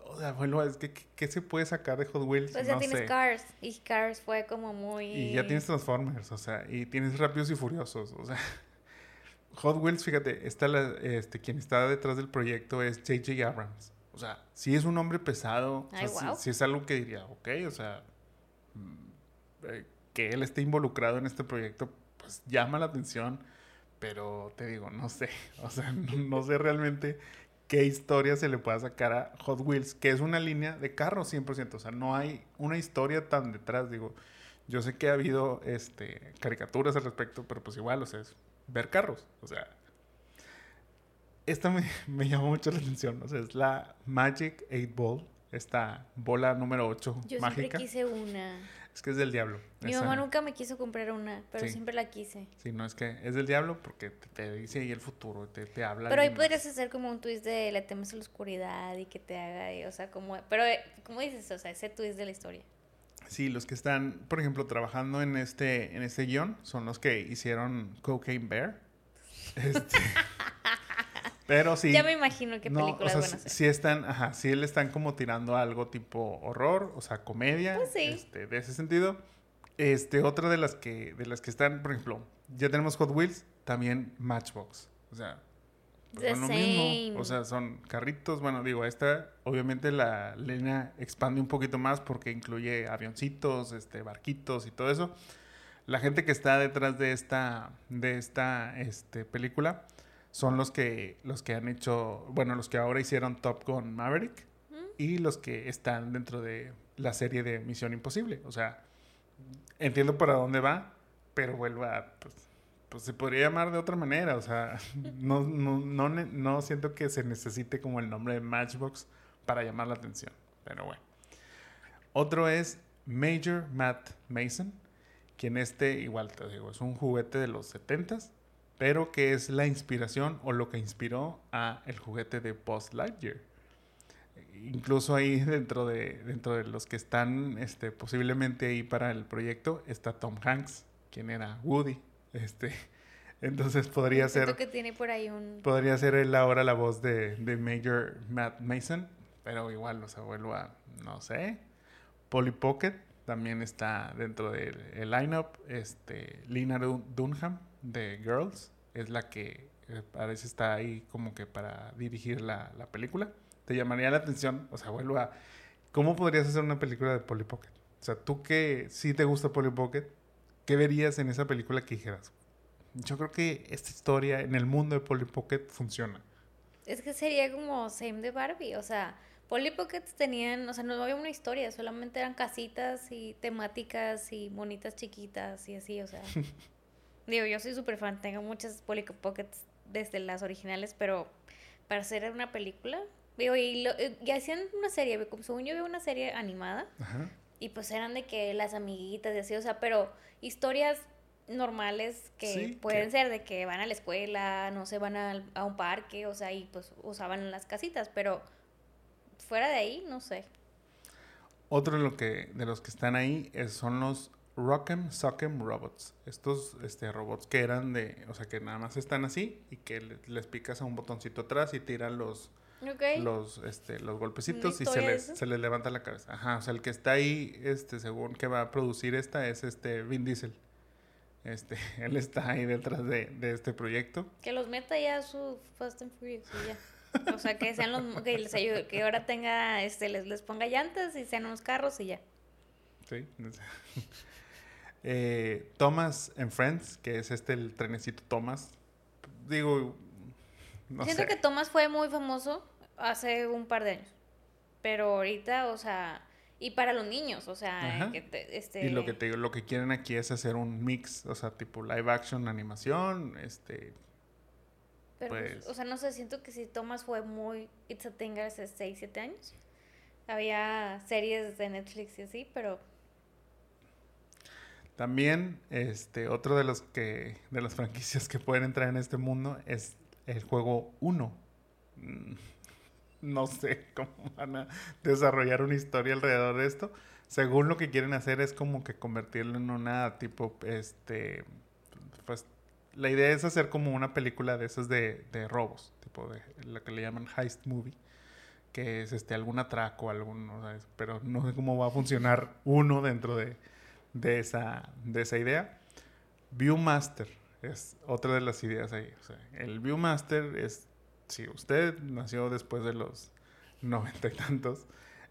o sea, bueno, es que, ¿qué, se puede sacar de Hot Wheels? Pues ya no tienes sé. Cars y Cars fue como muy... Y ya tienes Transformers, o sea, y tienes Rápidos y Furiosos, o sea. Hot Wheels, fíjate, está la, este, quien está detrás del proyecto es J.J. Abrams. O sea, si es un hombre pesado, o sea, sí es algo que diría, ok, o sea, mm, eh, que él esté involucrado en este proyecto, pues llama la atención, pero te digo, no sé, o sea, no, no sé realmente qué historia se le pueda sacar a Hot Wheels, que es una línea de carros 100%, o sea, no hay una historia tan detrás, digo, yo sé que ha habido este, caricaturas al respecto, pero pues igual, o sea, es ver carros, o sea, esta me, me llamó mucho la atención, o sea, es la Magic 8 Ball, esta bola número 8 Yo mágica, siempre quise una. es que es del diablo. Mi esa- mamá nunca me quiso comprar una, pero Sí. siempre la quise. Sí, no es que es del diablo porque te, te dice ahí el futuro, te, te habla. Pero ahí más. podrías hacer como un twist de le temes a la oscuridad y que te haga, y, o sea, como, pero, eh, como dices, o sea, ese twist de la historia. Sí, los que están, por ejemplo, trabajando en este, en este guion son los que hicieron Cocaine Bear. Este, pero sí. Ya me imagino qué no, películas o sea, van a hacer. sí están, ajá, sí le están como tirando a algo tipo horror, o sea, comedia, Pues sí. este, de ese sentido. Este, otra de las que, de las que están, por ejemplo, ya tenemos Hot Wheels, también Matchbox. O sea, pues The lo mismo. O sea, son carritos. Bueno, digo, esta, obviamente la línea expande un poquito más porque incluye avioncitos, este, barquitos y todo eso. La gente que está detrás de esta, de esta este, película son los que, los que han hecho, bueno, los que ahora hicieron Top Gun Maverick ¿Mm? y los que están dentro de la serie de Misión Imposible. O sea, entiendo para dónde va, pero vuelvo a, pues, pues se podría llamar de otra manera. O sea, no, no, no, no siento que se necesite como el nombre de Matchbox para llamar la atención. Pero bueno. Otro es Major Matt Mason, quien este, igual te digo, es un juguete de los 70s, pero que es la inspiración o lo que inspiró a el juguete de Buzz Lightyear. Incluso ahí dentro de, dentro de los que están este, posiblemente ahí para el proyecto está Tom Hanks, quien era Woody. Este, entonces podría ser que tiene por ahí un... podría ser él ahora la voz de, de Major Matt Mason, pero igual, o sea, vuelvo a, no sé. Polly Pocket también está dentro del el lineup. Este, Lina Dun- Dunham de Girls es la que eh, parece está ahí como que para dirigir la, la película. Te llamaría la atención, o sea, vuelvo a, ¿cómo podrías hacer una película de Polly Pocket? O sea, tú que sí te gusta Polly Pocket, ¿qué verías en esa película que dijeras? Yo creo que esta historia en el mundo de Polly Pocket funciona. Es que sería como same de Barbie, o sea, Polly Pockets tenían, o sea, no había una historia, solamente eran casitas y temáticas y monitas chiquitas y así, o sea. digo, yo soy súper fan, tengo muchas Polly Pockets desde las originales, pero para hacer una película, digo, y, lo, eh, y hacían una serie, como según yo veo una serie animada, Ajá. y pues eran de que las amiguitas y así, o sea, pero historias normales que Sí, pueden que- ser de que van a la escuela, no se van al- a, un parque, o sea, y pues usaban las casitas, pero fuera de ahí, no sé. Otro de, lo que, de los que están ahí es- son los Rock'em Sock'em Robots. Estos este, robots que eran de, o sea, que nada más están así y que le- les picas a un botoncito atrás y tiran los, Ok. los, este, los golpecitos y se les, se les levanta la cabeza. Ajá, o sea, el que está ahí, este, según que va a producir esta, es este Vin Diesel. Este, él está ahí detrás de, de este proyecto. Que los meta ya a su Fast and Furious y ya. O sea, que sean los que les ayude, que ahora tenga, este, les, les ponga llantas y sean unos carros y ya. Sí. eh, Thomas and Friends, que es este el trenecito Thomas. Digo, no Siento sé. que Thomas fue muy famoso hace un par de años. Pero ahorita, o sea, y para los niños, o sea, Ajá. que te- este Y lo que te digo, lo que quieren aquí es hacer un mix, o sea, tipo live action, animación, este, pero, pues- o sea, no sé, siento que si Thomas fue muy It's a Thing hace 6, 7 años. Había series de Netflix y así, pero También, este, otro de los que, de las franquicias que pueden entrar en este mundo es el juego 1. Mm, No sé cómo van a desarrollar una historia alrededor de esto. Según lo que quieren hacer es como que convertirlo en una tipo, este, pues, la idea es hacer como una película de esas de, de robos, tipo de la que le llaman heist movie, que es este algún atraco, algún, pero no sé cómo va a funcionar uno dentro de, de esa, de esa idea. Viewmaster es otra de las ideas ahí. El Viewmaster es, si usted nació después de los noventa y tantos,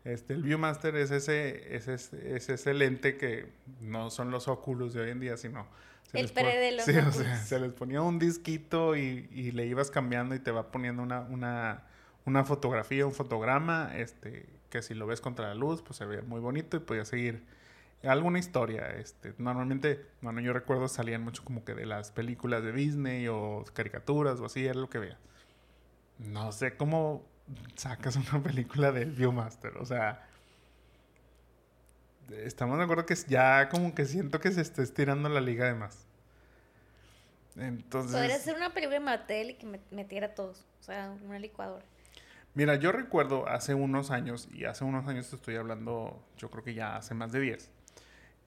este, el Viewmaster es ese, es, ese, es ese lente que no son los óculos de hoy en día, sino... se El pre de los Sí, o sea, se les ponía un disquito y, y le ibas cambiando y te va poniendo una, una, una fotografía, un fotograma, este, que si lo ves contra la luz, pues se ve muy bonito y podías seguir alguna historia. Este, normalmente, bueno, yo recuerdo salían mucho como que de las películas de Disney o caricaturas o así, era lo que veía. No sé cómo sacas una película del Viewmaster, o sea... Estamos de acuerdo que es- ya como que siento que se está estirando la liga de más. Entonces... podría ser una película de Mattel y que me- metiera a todos. O sea, una licuadora. Mira, yo recuerdo hace unos años, y hace unos años te estoy hablando, yo creo que ya hace más de 10,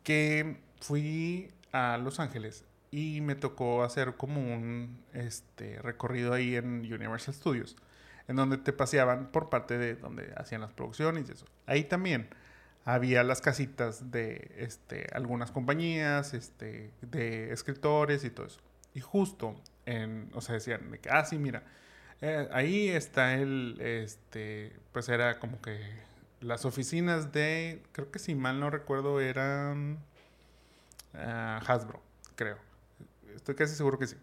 que fui a Los Ángeles y me tocó hacer como un este, recorrido ahí en Universal Studios, en donde te paseaban por parte de donde hacían las producciones y eso. Ahí también había las casitas de este, algunas compañías, este, de escritores y todo eso. Y justo, en, o sea, decían, de que, ah, sí, mira, eh, ahí está el, este, pues era como que las oficinas de, creo que si mal no recuerdo eran ah, Hasbro, creo. Estoy casi seguro que sí.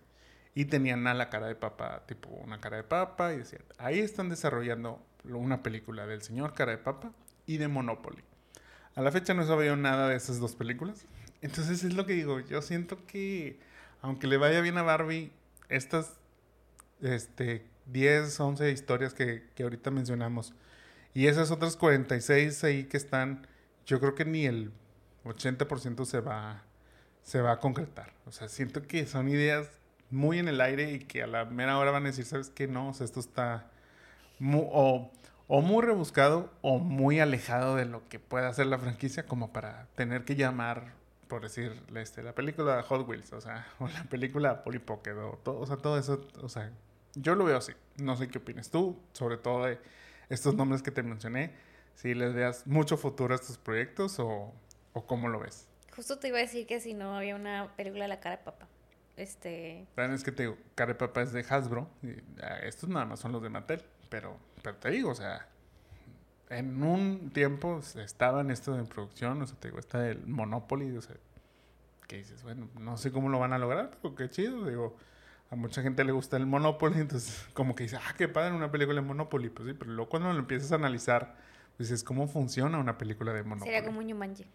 Y tenían a la cara de papa, tipo una cara de papa, y decían, ahí están desarrollando una película del señor cara de papa y de Monopoly. A la fecha no he sabido nada de esas dos películas. Entonces es lo que digo, yo siento que aunque le vaya bien a Barbie, estas este, 10, 11 historias que, que ahorita mencionamos y esas otras 46 ahí que están, yo creo que ni el 80% se va, se va a concretar. O sea, siento que son ideas muy en el aire y que a la mera hora van a decir, ¿sabes qué? No, o sea, esto está o, o muy rebuscado o muy alejado de lo que pueda hacer la franquicia como para tener que llamar, por decir, este, la película Hot Wheels, o sea, o la película Polly Pocket, o, todo, o sea, todo eso, o sea, yo lo veo así. No sé qué opinas tú, sobre todo de estos nombres que te mencioné, si les veas mucho futuro a estos proyectos o, o cómo lo ves. Justo te iba a decir que si no había una película de la cara de papa. Este. Es que te digo, Care Papa es de Hasbro. Y, ah, estos nada más son los de Mattel. Pero, pero te digo, o sea, en un tiempo estaban estos en producción. O sea, te digo, está el Monopoly. O sea, que dices, bueno, no sé cómo lo van a lograr, pero qué chido. Digo, a mucha gente le gusta el Monopoly. Entonces, como que dice, ah, qué padre una película de Monopoly. Pues sí, pero luego cuando lo empiezas a analizar, pues dices, ¿cómo funciona una película de Monopoly? Sería como un Yumanji.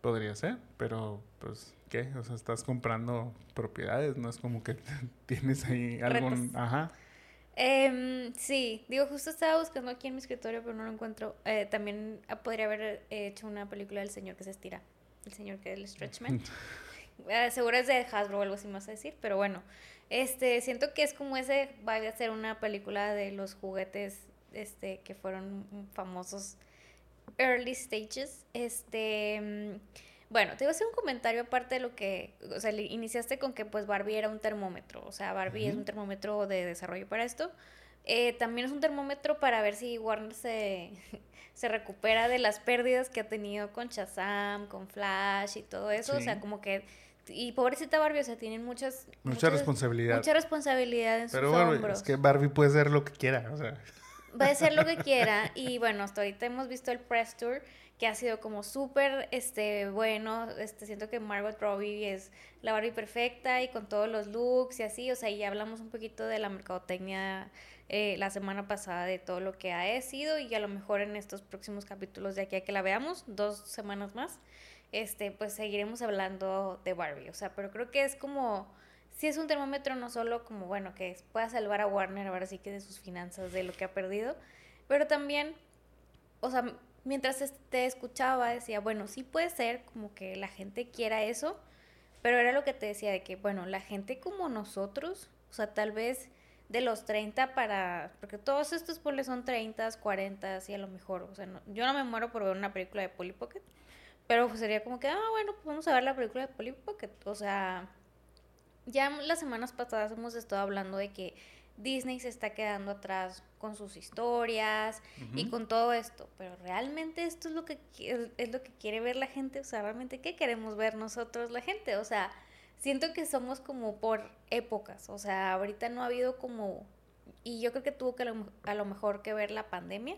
Podría ser, pero pues, ¿qué? O sea, estás comprando propiedades, no es como que tienes ahí algún... Retos. Ajá. Em, sí, digo, justo estaba buscando aquí en mi escritorio, pero no lo encuentro. Eh, también ah, podría haber hecho una película del señor que se estira. El señor que es el Stretchman. Eh, seguro es de Hasbro o algo así más a decir, pero bueno. Este, siento que es como ese, va a ser una película de los juguetes este, que fueron famosos early stages. Este, mm, bueno, te iba a hacer un comentario aparte de lo que, o sea, le- iniciaste con que pues Barbie era un termómetro, o sea, Barbie es un termómetro de desarrollo para esto. Eh, también es un termómetro para ver si Warner se, se recupera de las pérdidas que ha tenido con Shazam, con Flash y todo eso. O sea, como que y pobrecita Barbie, o sea, tienen muchas... Mucha responsabilidad. Mucha responsabilidad en Pero sus bueno, hombros. es que Barbie puede hacer lo que quiera, o sea. Va a hacer lo que quiera. Y bueno, hasta ahorita hemos visto el press tour, que ha sido como súper este, bueno. Este, siento que Margot Robbie es la Barbie perfecta y con todos los looks y así. O sea, ya hablamos un poquito de la mercadotecnia eh, la semana pasada de todo lo que ha sido y a lo mejor en estos próximos capítulos de aquí a que la veamos, dos semanas más, este, pues seguiremos hablando de Barbie. O sea, pero creo que es como, si es un termómetro no solo como, bueno, que pueda salvar a Warner ahora sí que de sus finanzas, de lo que ha perdido, pero también, o sea, mientras te escuchaba decía, bueno, sí puede ser como que la gente quiera eso, pero era lo que te decía de que, bueno, la gente como nosotros, o sea, tal vez de los 30 para, porque todos estos poles son 30, 40 y a lo mejor, o sea, yo no me muero por ver una película de Polly Pocket, pero pues sería como que, ah, bueno, pues vamos a ver la película de Polly Pocket, o sea, ya las semanas pasadas hemos estado hablando de que Disney se está quedando atrás con sus historias y con todo esto, pero realmente esto es lo que es lo que quiere ver la gente, o sea, realmente qué queremos ver nosotros la gente, o sea, siento que somos como por épocas, o sea, ahorita no ha habido como, y yo creo que tuvo que a lo, mejor que ver la pandemia,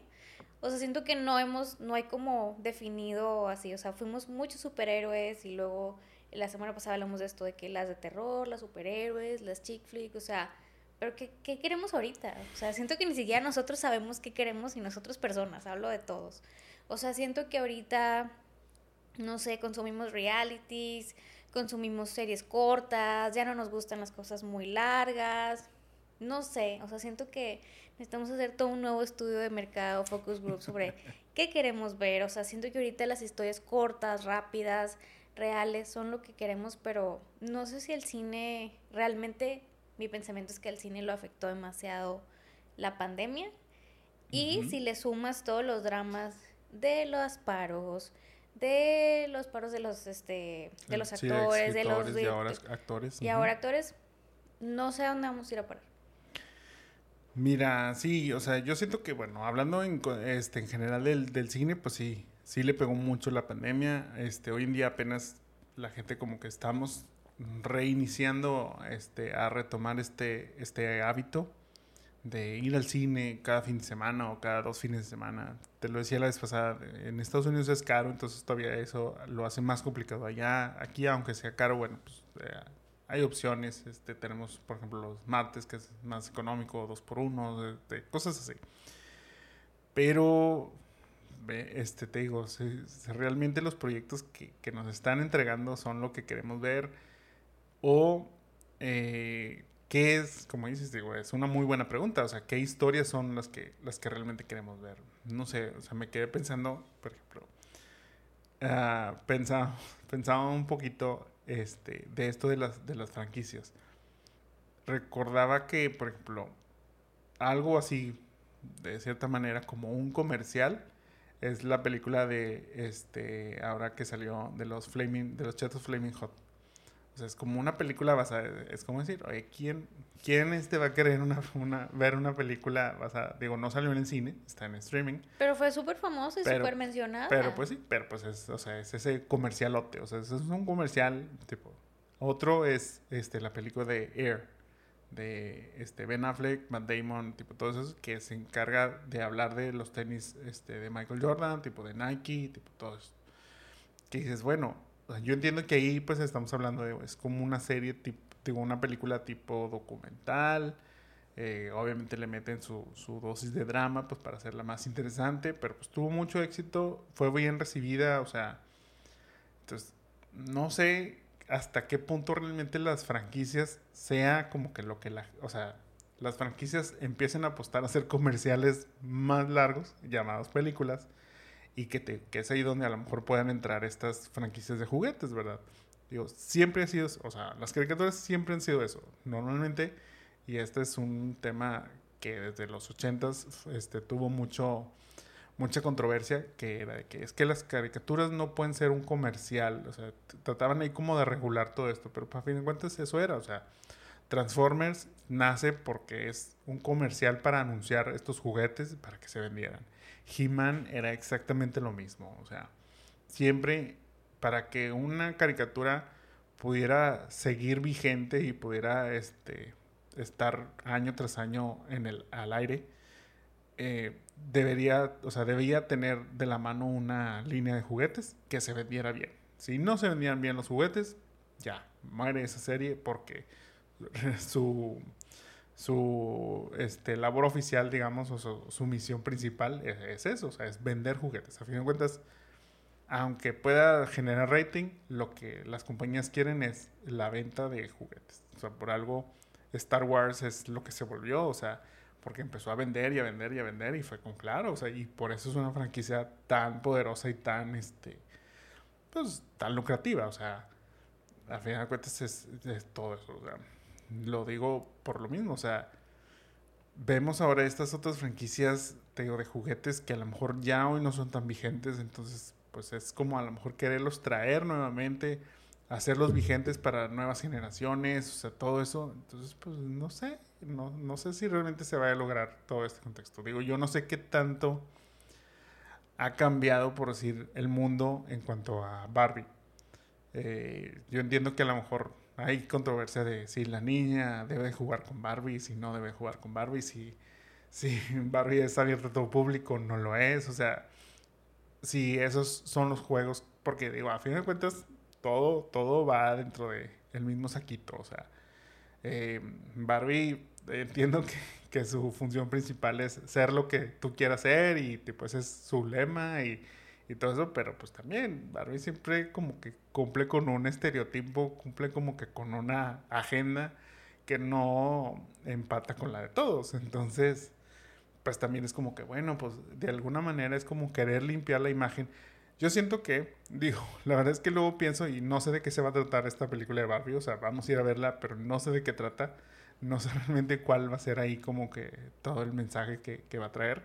o sea, siento que no hemos, no hay como definido así, o sea, fuimos muchos superhéroes y luego la semana pasada hablamos de esto, de que las de terror, las superhéroes, las chick flicks, o sea, pero ¿qué, ¿qué, queremos ahorita? O sea, siento que ni siquiera nosotros sabemos qué queremos y nosotros personas, hablo de todos. O sea, siento que ahorita, no sé, consumimos realities, consumimos series cortas, ya no nos gustan las cosas muy largas, no sé, o sea, siento que necesitamos hacer todo un nuevo estudio de mercado, focus group sobre qué queremos ver, o sea, siento que ahorita las historias cortas, rápidas, reales son lo que queremos, pero no sé si el cine realmente, mi pensamiento es que el cine lo afectó demasiado la pandemia y si le sumas todos los dramas de los paros, de los paros de los este de los actores, de, los y ahora actores. Y ahora actores, no sé a dónde vamos a ir a parar. Mira, sí, o sea, yo siento que bueno, hablando en este en general del, del cine, pues sí, sí le pegó mucho la pandemia. Este, hoy en día apenas la gente como que estamos reiniciando este a retomar este este hábito de ir al cine cada fin de semana o cada dos fines de semana. Te lo decía la vez pasada, en Estados Unidos es caro, entonces todavía eso lo hace más complicado. Allá, aquí aunque sea caro, bueno, pues eh, hay opciones. Este, tenemos, por ejemplo, los martes, que es más económico, dos por uno, cosas así. Pero, este, te digo, realmente los proyectos que, que, nos están entregando son lo que queremos ver o... Eh, ¿Qué es, como dices, digo, es una muy buena pregunta, o sea, ¿qué historias son las que, las que realmente queremos ver? No sé, o sea, me quedé pensando, por ejemplo, uh, pensaba, pensaba un poquito este, de esto de las, de las franquicias. Recordaba que, por ejemplo, algo así, de cierta manera, como un comercial, es la película de, este, ahora que salió de los Flaming, de los Chetos Flaming Hot. O sea, es como una película basada, es como decir, oye, ¿quién, quién este va a querer una, una, ver una película basada? Digo, no salió en el cine, está en streaming. Pero fue súper famosa y súper mencionada. Pero pues sí, pero pues es, o sea, es ese comercialote, o sea, es un comercial tipo. Otro es este, la película de Air, de este, Ben Affleck, Matt Damon, tipo todo eso, que se encarga de hablar de los tenis este, de Michael Jordan, tipo de Nike, tipo todo eso. Que dices, bueno, yo entiendo que ahí pues estamos hablando de, es como una serie, tipo, una película tipo documental. Eh, obviamente le meten su, su, dosis de drama pues para hacerla más interesante, pero pues tuvo mucho éxito, fue bien recibida, o sea, entonces no sé hasta qué punto realmente las franquicias sea como que lo que la, o sea, las franquicias empiecen a apostar a hacer comerciales más largos, llamados películas, y que, te, que es ahí donde a lo mejor puedan entrar estas franquicias de juguetes, ¿verdad? Digo, siempre ha sido, o sea, las caricaturas siempre han sido eso, normalmente, y este es un tema que desde los ochentas este, tuvo mucho, mucha controversia, que era de que es que las caricaturas no pueden ser un comercial, o sea, trataban ahí como de regular todo esto, pero para fin de cuentas eso era, o sea, Transformers nace porque es un comercial para anunciar estos juguetes para que se vendieran. He-Man era exactamente lo mismo. O sea, siempre para que una caricatura pudiera seguir vigente y pudiera este, estar año tras año en el, al aire, eh, debería, o sea, debía tener de la mano una línea de juguetes que se vendiera bien. Si no se vendían bien los juguetes, ya, muere esa serie porque su, su este, labor oficial, digamos, o su, misión principal es, eso, o sea, es vender juguetes. A fin de cuentas, aunque pueda generar rating, lo que las compañías quieren es la venta de juguetes. O sea, por algo Star Wars es lo que se volvió, o sea, porque empezó a vender y a vender y a vender y fue con claro, o sea, y por eso es una franquicia tan poderosa y tan, este, pues, tan lucrativa, o sea, al final de cuentas es, todo eso, o sea, lo digo por lo mismo, o sea, vemos ahora estas otras franquicias, te digo, de juguetes que a lo mejor ya hoy no son tan vigentes, entonces, pues es como a lo mejor quererlos traer nuevamente, hacerlos vigentes para nuevas generaciones, o sea, todo eso. Entonces, pues no sé, no, no sé si realmente se va a lograr todo este contexto. Digo, yo no sé qué tanto ha cambiado, por decir, el mundo en cuanto a Barbie. Eh, yo entiendo que a lo mejor hay controversia de si la niña debe jugar con Barbie, si no debe jugar con Barbie, si, si Barbie es abierta a todo público, no lo es. O sea, si esos son los juegos, porque digo, a fin de cuentas, todo, todo va dentro de el mismo saquito. O sea, eh, Barbie, entiendo que, que, su función principal es ser lo que tú quieras ser y pues es su lema y, y, todo eso, pero pues también Barbie siempre como que cumple con un estereotipo, cumple como que con una agenda que no empata con la de todos. Entonces, pues también es como que, bueno, pues de alguna manera es como querer limpiar la imagen yo siento que, digo, la verdad es que luego pienso y no sé de qué se va a tratar esta película de Barbie, o sea, vamos a ir a verla, pero no sé de qué trata, no sé realmente cuál va a ser ahí como que todo el mensaje que, que va a traer,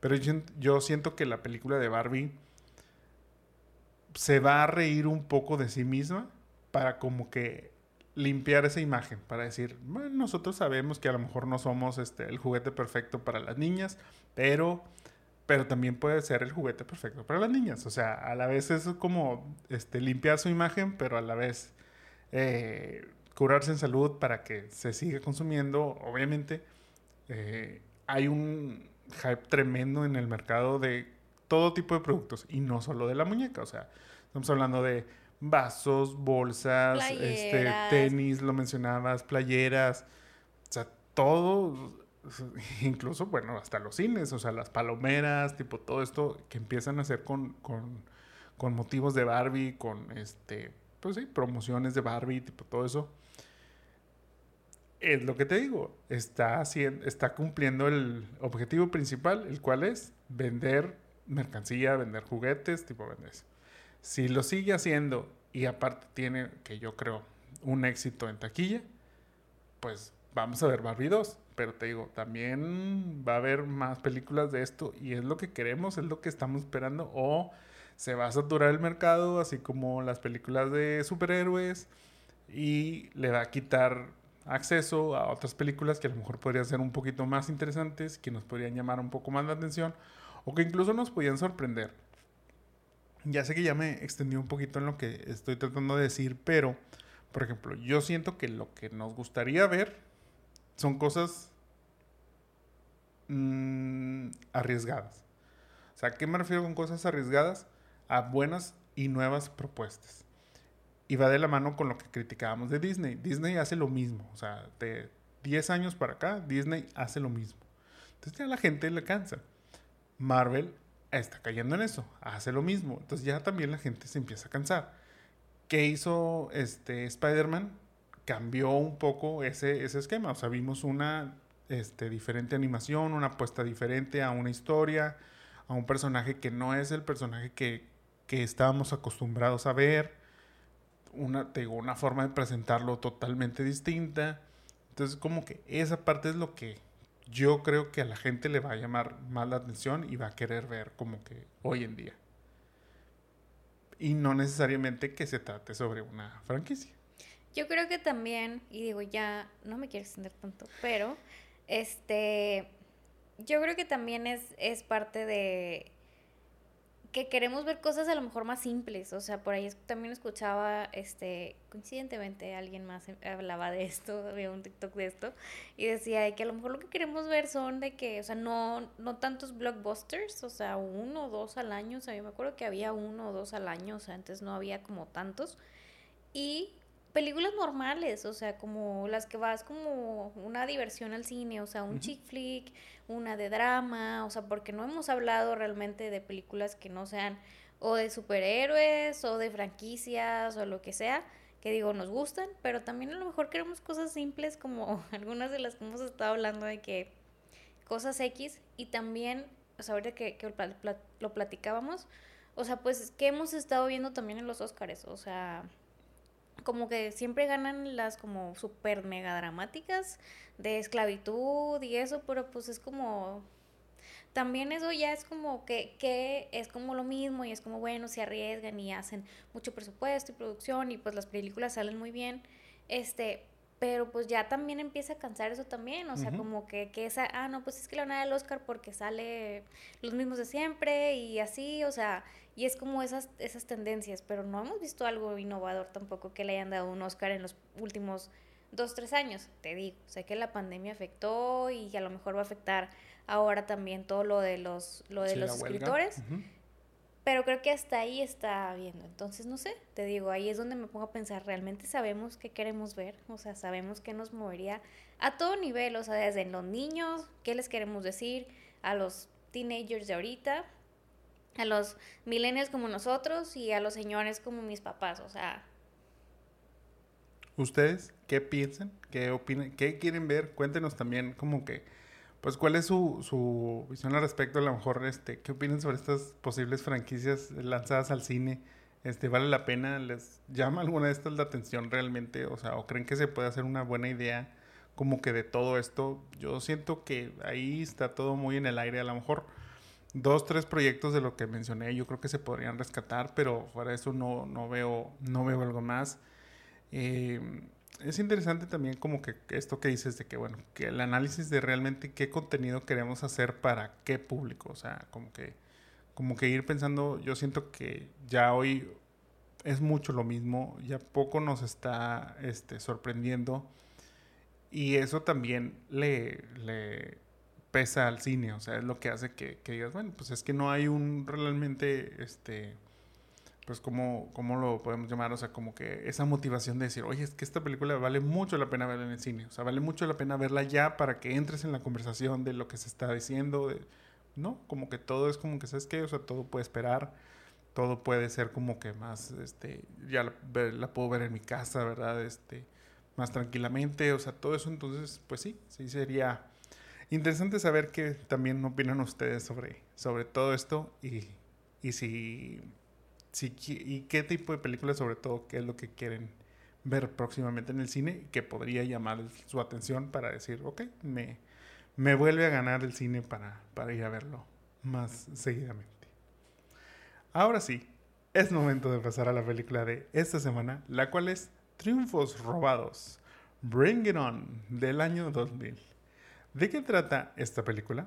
pero yo, yo siento que la película de Barbie se va a reír un poco de sí misma para como que limpiar esa imagen, para decir, bueno, nosotros sabemos que a lo mejor no somos este, el juguete perfecto para las niñas, pero pero también puede ser el juguete perfecto para las niñas. O sea, a la vez es como este, limpiar su imagen, pero a la vez eh, curarse en salud para que se siga consumiendo. Obviamente, eh, hay un hype tremendo en el mercado de todo tipo de productos y no solo de la muñeca. O sea, estamos hablando de vasos, bolsas, este, tenis, lo mencionabas, playeras. O sea, todo incluso, bueno, hasta los cines, o sea, las palomeras, tipo todo esto que empiezan a hacer con, con, motivos de Barbie, con este, pues promociones de Barbie, tipo todo eso. Es lo que te digo, está, haciendo, está cumpliendo el objetivo principal, el cual es vender mercancía, vender juguetes, tipo vender Si lo sigue haciendo y aparte tiene, que yo creo, un éxito en taquilla, pues vamos a ver Barbie 2 pero te digo, también va a haber más películas de esto y es lo que queremos, es lo que estamos esperando o se va a saturar el mercado, así como las películas de superhéroes y le va a quitar acceso a otras películas que a lo mejor podrían ser un poquito más interesantes, que nos podrían llamar un poco más la atención o que incluso nos podían sorprender. Ya sé que ya me extendí un poquito en lo que estoy tratando de decir, pero, por ejemplo, yo siento que lo que nos gustaría ver son cosas mm, arriesgadas. O sea, ¿a qué me refiero con cosas arriesgadas? A buenas y nuevas propuestas. Y va de la mano con lo que criticábamos de Disney. Disney hace lo mismo. O sea, de 10 años para acá, Disney hace lo mismo. Entonces ya la gente le cansa. Marvel está cayendo en eso. Hace lo mismo. Entonces ya también la gente se empieza a cansar. ¿Qué hizo este Spider-Man? Cambió un poco ese, ese esquema. O sea, vimos una este, diferente animación, una apuesta diferente a una historia, a un personaje que no es el personaje que, que estábamos acostumbrados a ver. Una, tengo una forma de presentarlo totalmente distinta. Entonces, como que esa parte es lo que yo creo que a la gente le va a llamar más la atención y va a querer ver como que hoy en día. Y no necesariamente que se trate sobre una franquicia. Yo creo que también, y digo ya, no me quiero extender tanto, pero este, yo creo que también es, es parte de que queremos ver cosas a lo mejor más simples, o sea, por ahí también escuchaba, este, coincidentemente alguien más hablaba de esto, había un TikTok de esto, y decía que a lo mejor lo que queremos ver son de que, o sea, no, no tantos blockbusters, o sea, uno o dos al año, o sea, yo me acuerdo que había uno o dos al año, o sea, antes no había como tantos, y películas normales, o sea, como las que vas como una diversión al cine, o sea, un chick flick, una de drama, o sea, porque no hemos hablado realmente de películas que no sean o de superhéroes o de franquicias o lo que sea, que digo, nos gustan, pero también a lo mejor queremos cosas simples como algunas de las que hemos estado hablando de que cosas X y también, o sea, ahorita que, que lo platicábamos, o sea, pues que hemos estado viendo también en los Oscars, o sea, como que siempre ganan las como super mega dramáticas de esclavitud y eso, pero pues es como también eso ya es como que, que es como lo mismo y es como bueno, se arriesgan y hacen mucho presupuesto y producción y pues las películas salen muy bien. Este, pero pues ya también empieza a cansar eso también, o sea, como que, que esa, ah, no, pues es que la van a dar el Oscar porque sale los mismos de siempre y así, o sea, y es como esas, esas tendencias, pero no hemos visto algo innovador tampoco que le hayan dado un Oscar en los últimos dos, tres años, te digo, sé que la pandemia afectó y a lo mejor va a afectar ahora también todo lo de los, lo de los escritores. Pero creo que hasta ahí está viendo. Entonces, no sé, te digo, ahí es donde me pongo a pensar, ¿realmente sabemos qué queremos ver? O sea, sabemos qué nos movería a todo nivel, o sea, desde los niños, qué les queremos decir, a los teenagers de ahorita, a los millennials como nosotros y a los señores como mis papás, o sea. ¿Ustedes qué piensan? ¿Qué opinan? ¿Qué quieren ver? Cuéntenos también como que pues cuál es su, su visión al respecto, a lo mejor, este, ¿qué opinan sobre estas posibles franquicias lanzadas al cine? Este, ¿Vale la pena? ¿Les llama alguna de estas la atención realmente? O sea, ¿o creen que se puede hacer una buena idea como que de todo esto? Yo siento que ahí está todo muy en el aire. A lo mejor dos, tres proyectos de lo que mencioné yo creo que se podrían rescatar, pero fuera de eso no, no, veo, no veo algo más. Eh, es interesante también como que esto que dices de que, bueno, que el análisis de realmente qué contenido queremos hacer para qué público, o sea, como que, como que ir pensando, yo siento que ya hoy es mucho lo mismo, ya poco nos está este, sorprendiendo y eso también le, le pesa al cine, o sea, es lo que hace que, que digas, bueno, pues es que no hay un realmente, este, pues cómo, cómo lo podemos llamar, o sea, como que esa motivación de decir, oye, es que esta película vale mucho la pena verla en el cine, o sea, vale mucho la pena verla ya para que entres en la conversación de lo que se está diciendo, ¿no? Como que todo es como que, ¿sabes qué? O sea, todo puede esperar, todo puede ser como que más, este, ya la, la puedo ver en mi casa, ¿verdad? Este, más tranquilamente, o sea, todo eso, entonces, pues sí, sí sería interesante saber qué también opinan ustedes sobre, sobre todo esto y, y si y qué tipo de películas, sobre todo, qué es lo que quieren ver próximamente en el cine, que podría llamar su atención para decir, ok, me, me vuelve a ganar el cine para, para ir a verlo más seguidamente. Ahora sí, es momento de pasar a la película de esta semana, la cual es Triunfos Robados, Bring It On, del año 2000. ¿De qué trata esta película?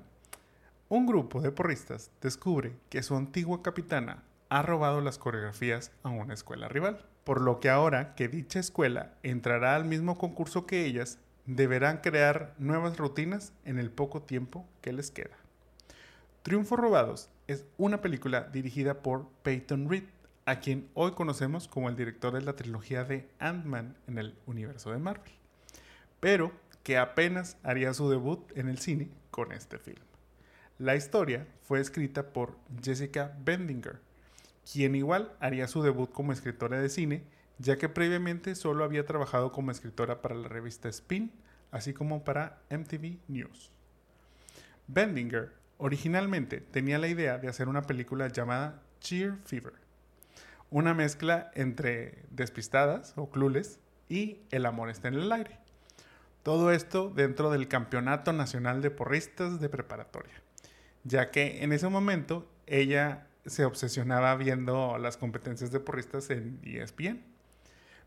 Un grupo de porristas descubre que su antigua capitana, ha robado las coreografías a una escuela rival, por lo que ahora que dicha escuela entrará al mismo concurso que ellas, deberán crear nuevas rutinas en el poco tiempo que les queda. Triunfos Robados es una película dirigida por Peyton Reed, a quien hoy conocemos como el director de la trilogía de Ant-Man en el universo de Marvel, pero que apenas haría su debut en el cine con este film. La historia fue escrita por Jessica Bendinger, quien igual haría su debut como escritora de cine, ya que previamente solo había trabajado como escritora para la revista Spin, así como para MTV News. Bendinger originalmente tenía la idea de hacer una película llamada Cheer Fever, una mezcla entre Despistadas o Clueless y El amor está en el aire. Todo esto dentro del Campeonato Nacional de Porristas de Preparatoria, ya que en ese momento ella se obsesionaba viendo las competencias de porristas en ESPN.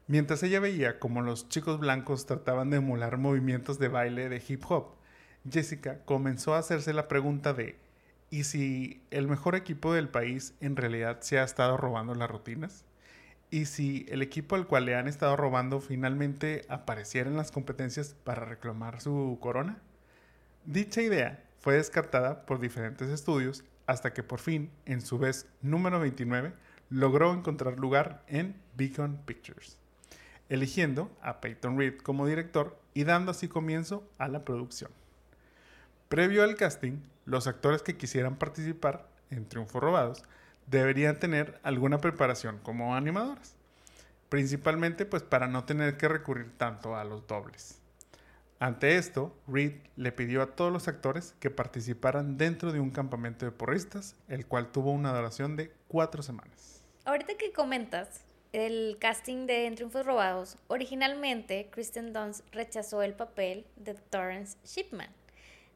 Mientras ella veía como los chicos blancos trataban de emular movimientos de baile de hip hop, Jessica comenzó a hacerse la pregunta de ¿y si el mejor equipo del país en realidad se ha estado robando las rutinas? ¿Y si el equipo al cual le han estado robando finalmente apareciera en las competencias para reclamar su corona? Dicha idea fue descartada por diferentes estudios hasta que por fin, en su vez número 29, logró encontrar lugar en Beacon Pictures, eligiendo a Peyton Reed como director y dando así comienzo a la producción. Previo al casting, los actores que quisieran participar en Triunfos Robados deberían tener alguna preparación como animadores, principalmente pues para no tener que recurrir tanto a los dobles. Ante esto, Reed le pidió a todos los actores que participaran dentro de un campamento de porristas, el cual tuvo una duración de cuatro semanas. Ahorita que comentas el casting de En Triunfos Robados, originalmente Kristen Dunst rechazó el papel de Torrance Shipman.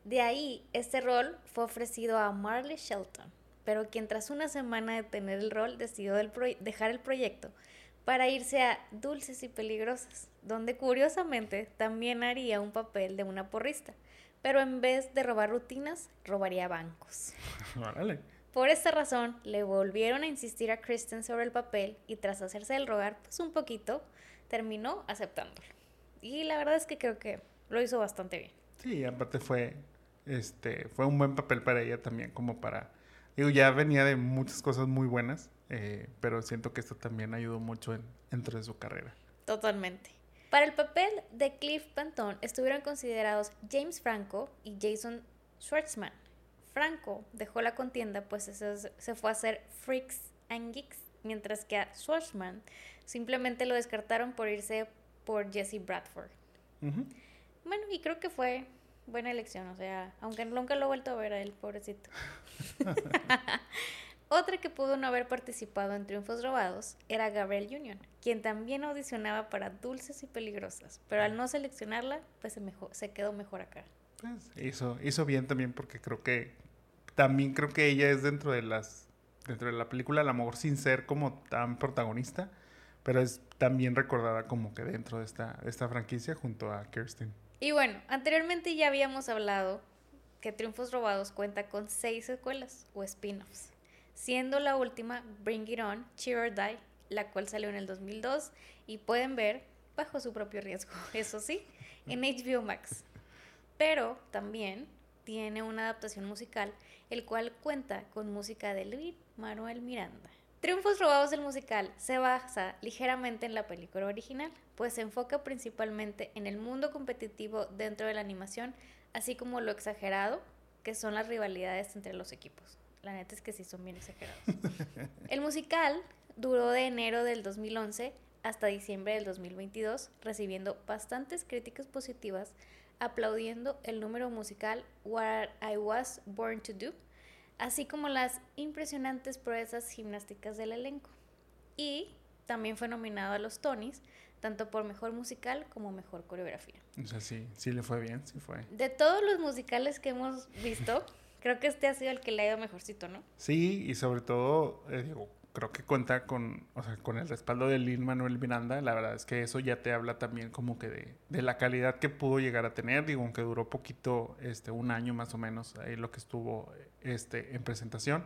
De ahí, este rol fue ofrecido a Marley Shelton, pero quien tras una semana de tener el rol decidió dejar el proyecto para irse a Dulces y Peligrosas, donde curiosamente también haría un papel de una porrista, pero en vez de robar rutinas, robaría bancos. Por esta razón, le volvieron a insistir a Kristen sobre el papel y tras hacerse el rogar pues un poquito, terminó aceptándolo. Y la verdad es que creo que lo hizo bastante bien. Sí, aparte fue, este, fue un buen papel para ella también, como para, digo, ya venía de muchas cosas muy buenas eh, pero siento que esto también ayudó mucho en, dentro de su carrera. Totalmente. Para el papel de Cliff Pantone estuvieron considerados James Franco y Jason Schwartzman. Franco dejó la contienda pues se fue a hacer Freaks and Geeks, mientras que a Schwartzman simplemente lo descartaron por irse por Jesse Bradford. Bueno, y creo que fue buena elección, o sea, aunque nunca lo he vuelto a ver a él, pobrecito. Otra que pudo no haber participado en Triunfos Robados era Gabriel Union, quien también audicionaba para Dulces y Peligrosas, pero al no seleccionarla, pues se, mejor, se quedó mejor acá. Pues hizo, hizo bien también porque creo que también creo que ella es dentro de las dentro de la película a lo mejor sin ser como tan protagonista, pero es también recordada como que dentro de esta, de esta franquicia junto a Kirsten. Y bueno, anteriormente ya habíamos hablado que Triunfos Robados cuenta con seis secuelas o spin-offs siendo la última Bring It On, Cheer or Die, la cual salió en el 2002 y pueden ver bajo su propio riesgo, eso sí, en HBO Max. Pero también tiene una adaptación musical, el cual cuenta con música de Luis Manuel Miranda. Triunfos Robados del musical se basa ligeramente en la película original, pues se enfoca principalmente en el mundo competitivo dentro de la animación, así como lo exagerado que son las rivalidades entre los equipos. La neta es que sí son bien exagerados. El musical duró de enero del 2011 hasta diciembre del 2022, recibiendo bastantes críticas positivas, aplaudiendo el número musical What I Was Born to Do, así como las impresionantes proezas gimnásticas del elenco. Y también fue nominado a los Tonys, tanto por mejor musical como mejor coreografía. O sea, sí, sí le fue bien, sí fue. De todos los musicales que hemos visto, Creo que este ha sido el que le ha ido mejorcito, ¿no? Sí, y sobre todo, eh, digo, creo que cuenta con, o sea, con el respaldo de Lin Manuel Miranda. La verdad es que eso ya te habla también como que de, de, la calidad que pudo llegar a tener. Digo, aunque duró poquito, este, un año más o menos, ahí lo que estuvo este, en presentación.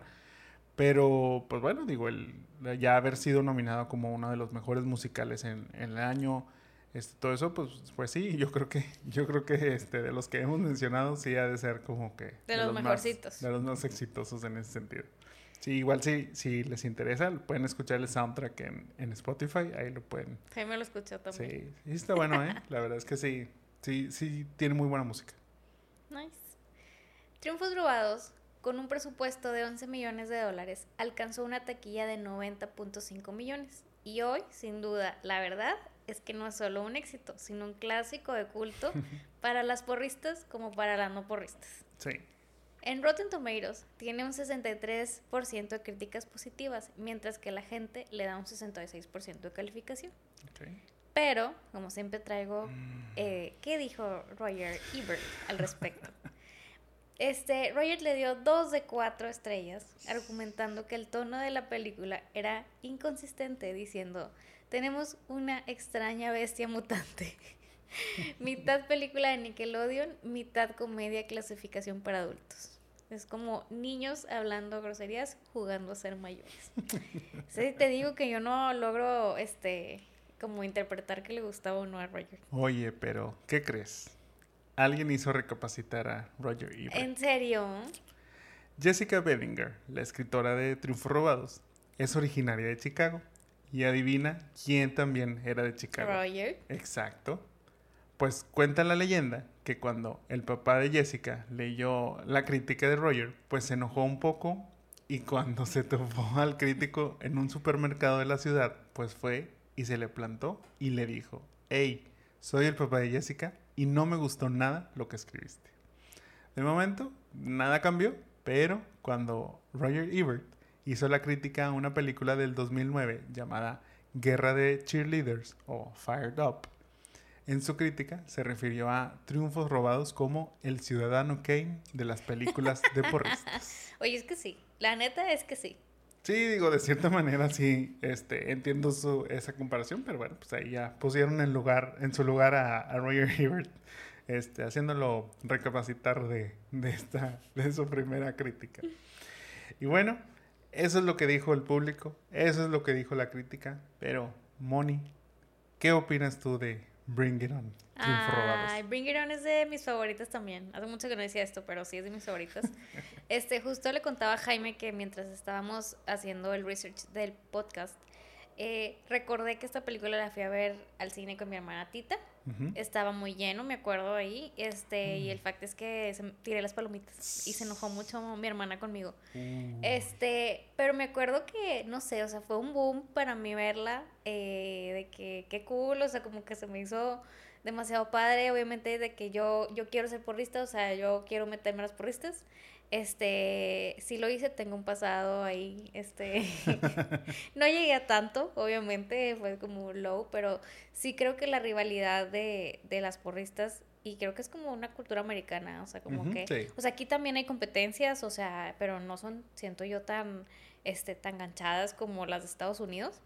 Pero, pues bueno, digo, el, ya haber sido nominado como uno de los mejores musicales en, en el año este, todo eso, pues, pues sí, yo creo que, yo creo que este, de los que hemos mencionado, sí ha de ser como que... De, los, mejorcitos. de los más exitosos en ese sentido. Sí, igual si, si les interesa, pueden escuchar el soundtrack en, en Spotify, ahí lo pueden. me lo escuchó también. Sí, sí está bueno, ¿eh? La verdad es que sí, sí, sí tiene muy buena música. Nice. Triunfos robados, con un presupuesto de 11 millones de dólares, alcanzó una taquilla de 90.5 millones. Y hoy, sin duda, la verdad es que no es solo un éxito, sino un clásico de culto para las porristas como para las no porristas. Sí. En Rotten Tomatoes tiene un 63% de críticas positivas, mientras que la gente le da un 66% de calificación. Pero, como siempre traigo, mm. eh, ¿qué dijo Roger Ebert al respecto? Este, Roger le dio dos de cuatro estrellas, argumentando que el tono de la película era inconsistente, diciendo, tenemos una extraña bestia mutante. mitad película de Nickelodeon, mitad comedia clasificación para adultos. Es como niños hablando groserías, jugando a ser mayores. sí, te digo que yo no logro, este, como interpretar que le gustaba o no a Roger. Oye, pero, ¿qué crees? Alguien hizo recapacitar a Roger Ebert. ¿En serio? Jessica Bellinger, la escritora de Triunfos Robados, es originaria de Chicago. Y adivina quién también era de Chicago. Roger. Exacto. Pues cuenta la leyenda que cuando el papá de Jessica leyó la crítica de Roger, pues se enojó un poco y cuando se topó al crítico en un supermercado de la ciudad, pues fue y se le plantó y le dijo, hey, soy el papá de Jessica y no me gustó nada lo que escribiste. De momento, nada cambió, pero cuando Roger Ebert hizo la crítica a una película del 2009 llamada Guerra de Cheerleaders o Fired Up, en su crítica se refirió a triunfos robados como el ciudadano Kane de las películas de porristas. Oye, es que sí, la neta es que sí. Sí, digo, de cierta manera sí, este, entiendo su, esa comparación, pero bueno, pues ahí ya pusieron en lugar, en su lugar a, Roger Ebert, este, haciéndolo recapacitar de, de, esta, de su primera crítica. Y bueno, eso es lo que dijo el público, eso es lo que dijo la crítica, pero Moni, ¿qué opinas tú de Bring It On. Ay, Bring It On es de mis favoritas también. Hace mucho que no decía esto, pero sí es de mis favoritas. este, justo le contaba a Jaime que mientras estábamos haciendo el research del podcast, eh, recordé que esta película la fui a ver al cine con mi hermana Tita. Estaba muy lleno, me acuerdo ahí. Este, y el mm. fact es que se, tiré las palomitas y se enojó mucho mi hermana conmigo. Uh. Este, pero me acuerdo que, no sé, o sea, fue un boom para mí verla. Eh, de que qué cool, o sea, como que se me hizo demasiado padre. Obviamente, de que yo, yo quiero ser porrista, o sea, yo quiero meterme a las porristas. Este, sí lo hice, tengo un pasado ahí, este, no llegué a tanto, obviamente, fue como low, pero sí creo que la rivalidad de, de las porristas, y creo que es como una cultura americana, o sea, como que, o sea, aquí también hay competencias, o sea, pero no son, siento yo, tan, este, tan ganchadas como las de Estados Unidos.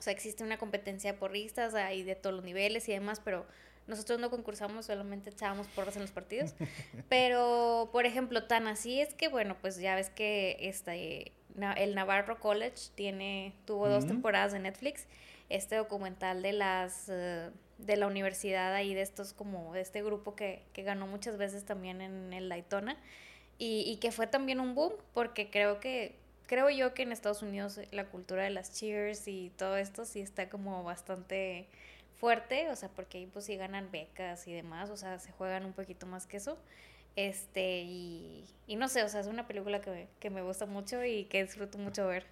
O sea, existe una competencia de porristas ahí de todos los niveles y demás, pero nosotros no concursamos, solamente echábamos porras en los partidos. Pero, por ejemplo, tan así es que, bueno, pues ya ves que este, el Navarro College tiene, tuvo dos temporadas de Netflix. Este documental de las eh, de la universidad ahí, de estos como, de este grupo que, que ganó muchas veces también en el Daytona. Y, y que fue también un boom, porque creo que creo yo que en Estados Unidos la cultura de las cheers y todo esto sí está como bastante fuerte, o sea, porque ahí pues sí ganan becas y demás, o sea, se juegan un poquito más que eso. Este, y, y no sé, o sea, es una película que, que me gusta mucho y que disfruto mucho ver.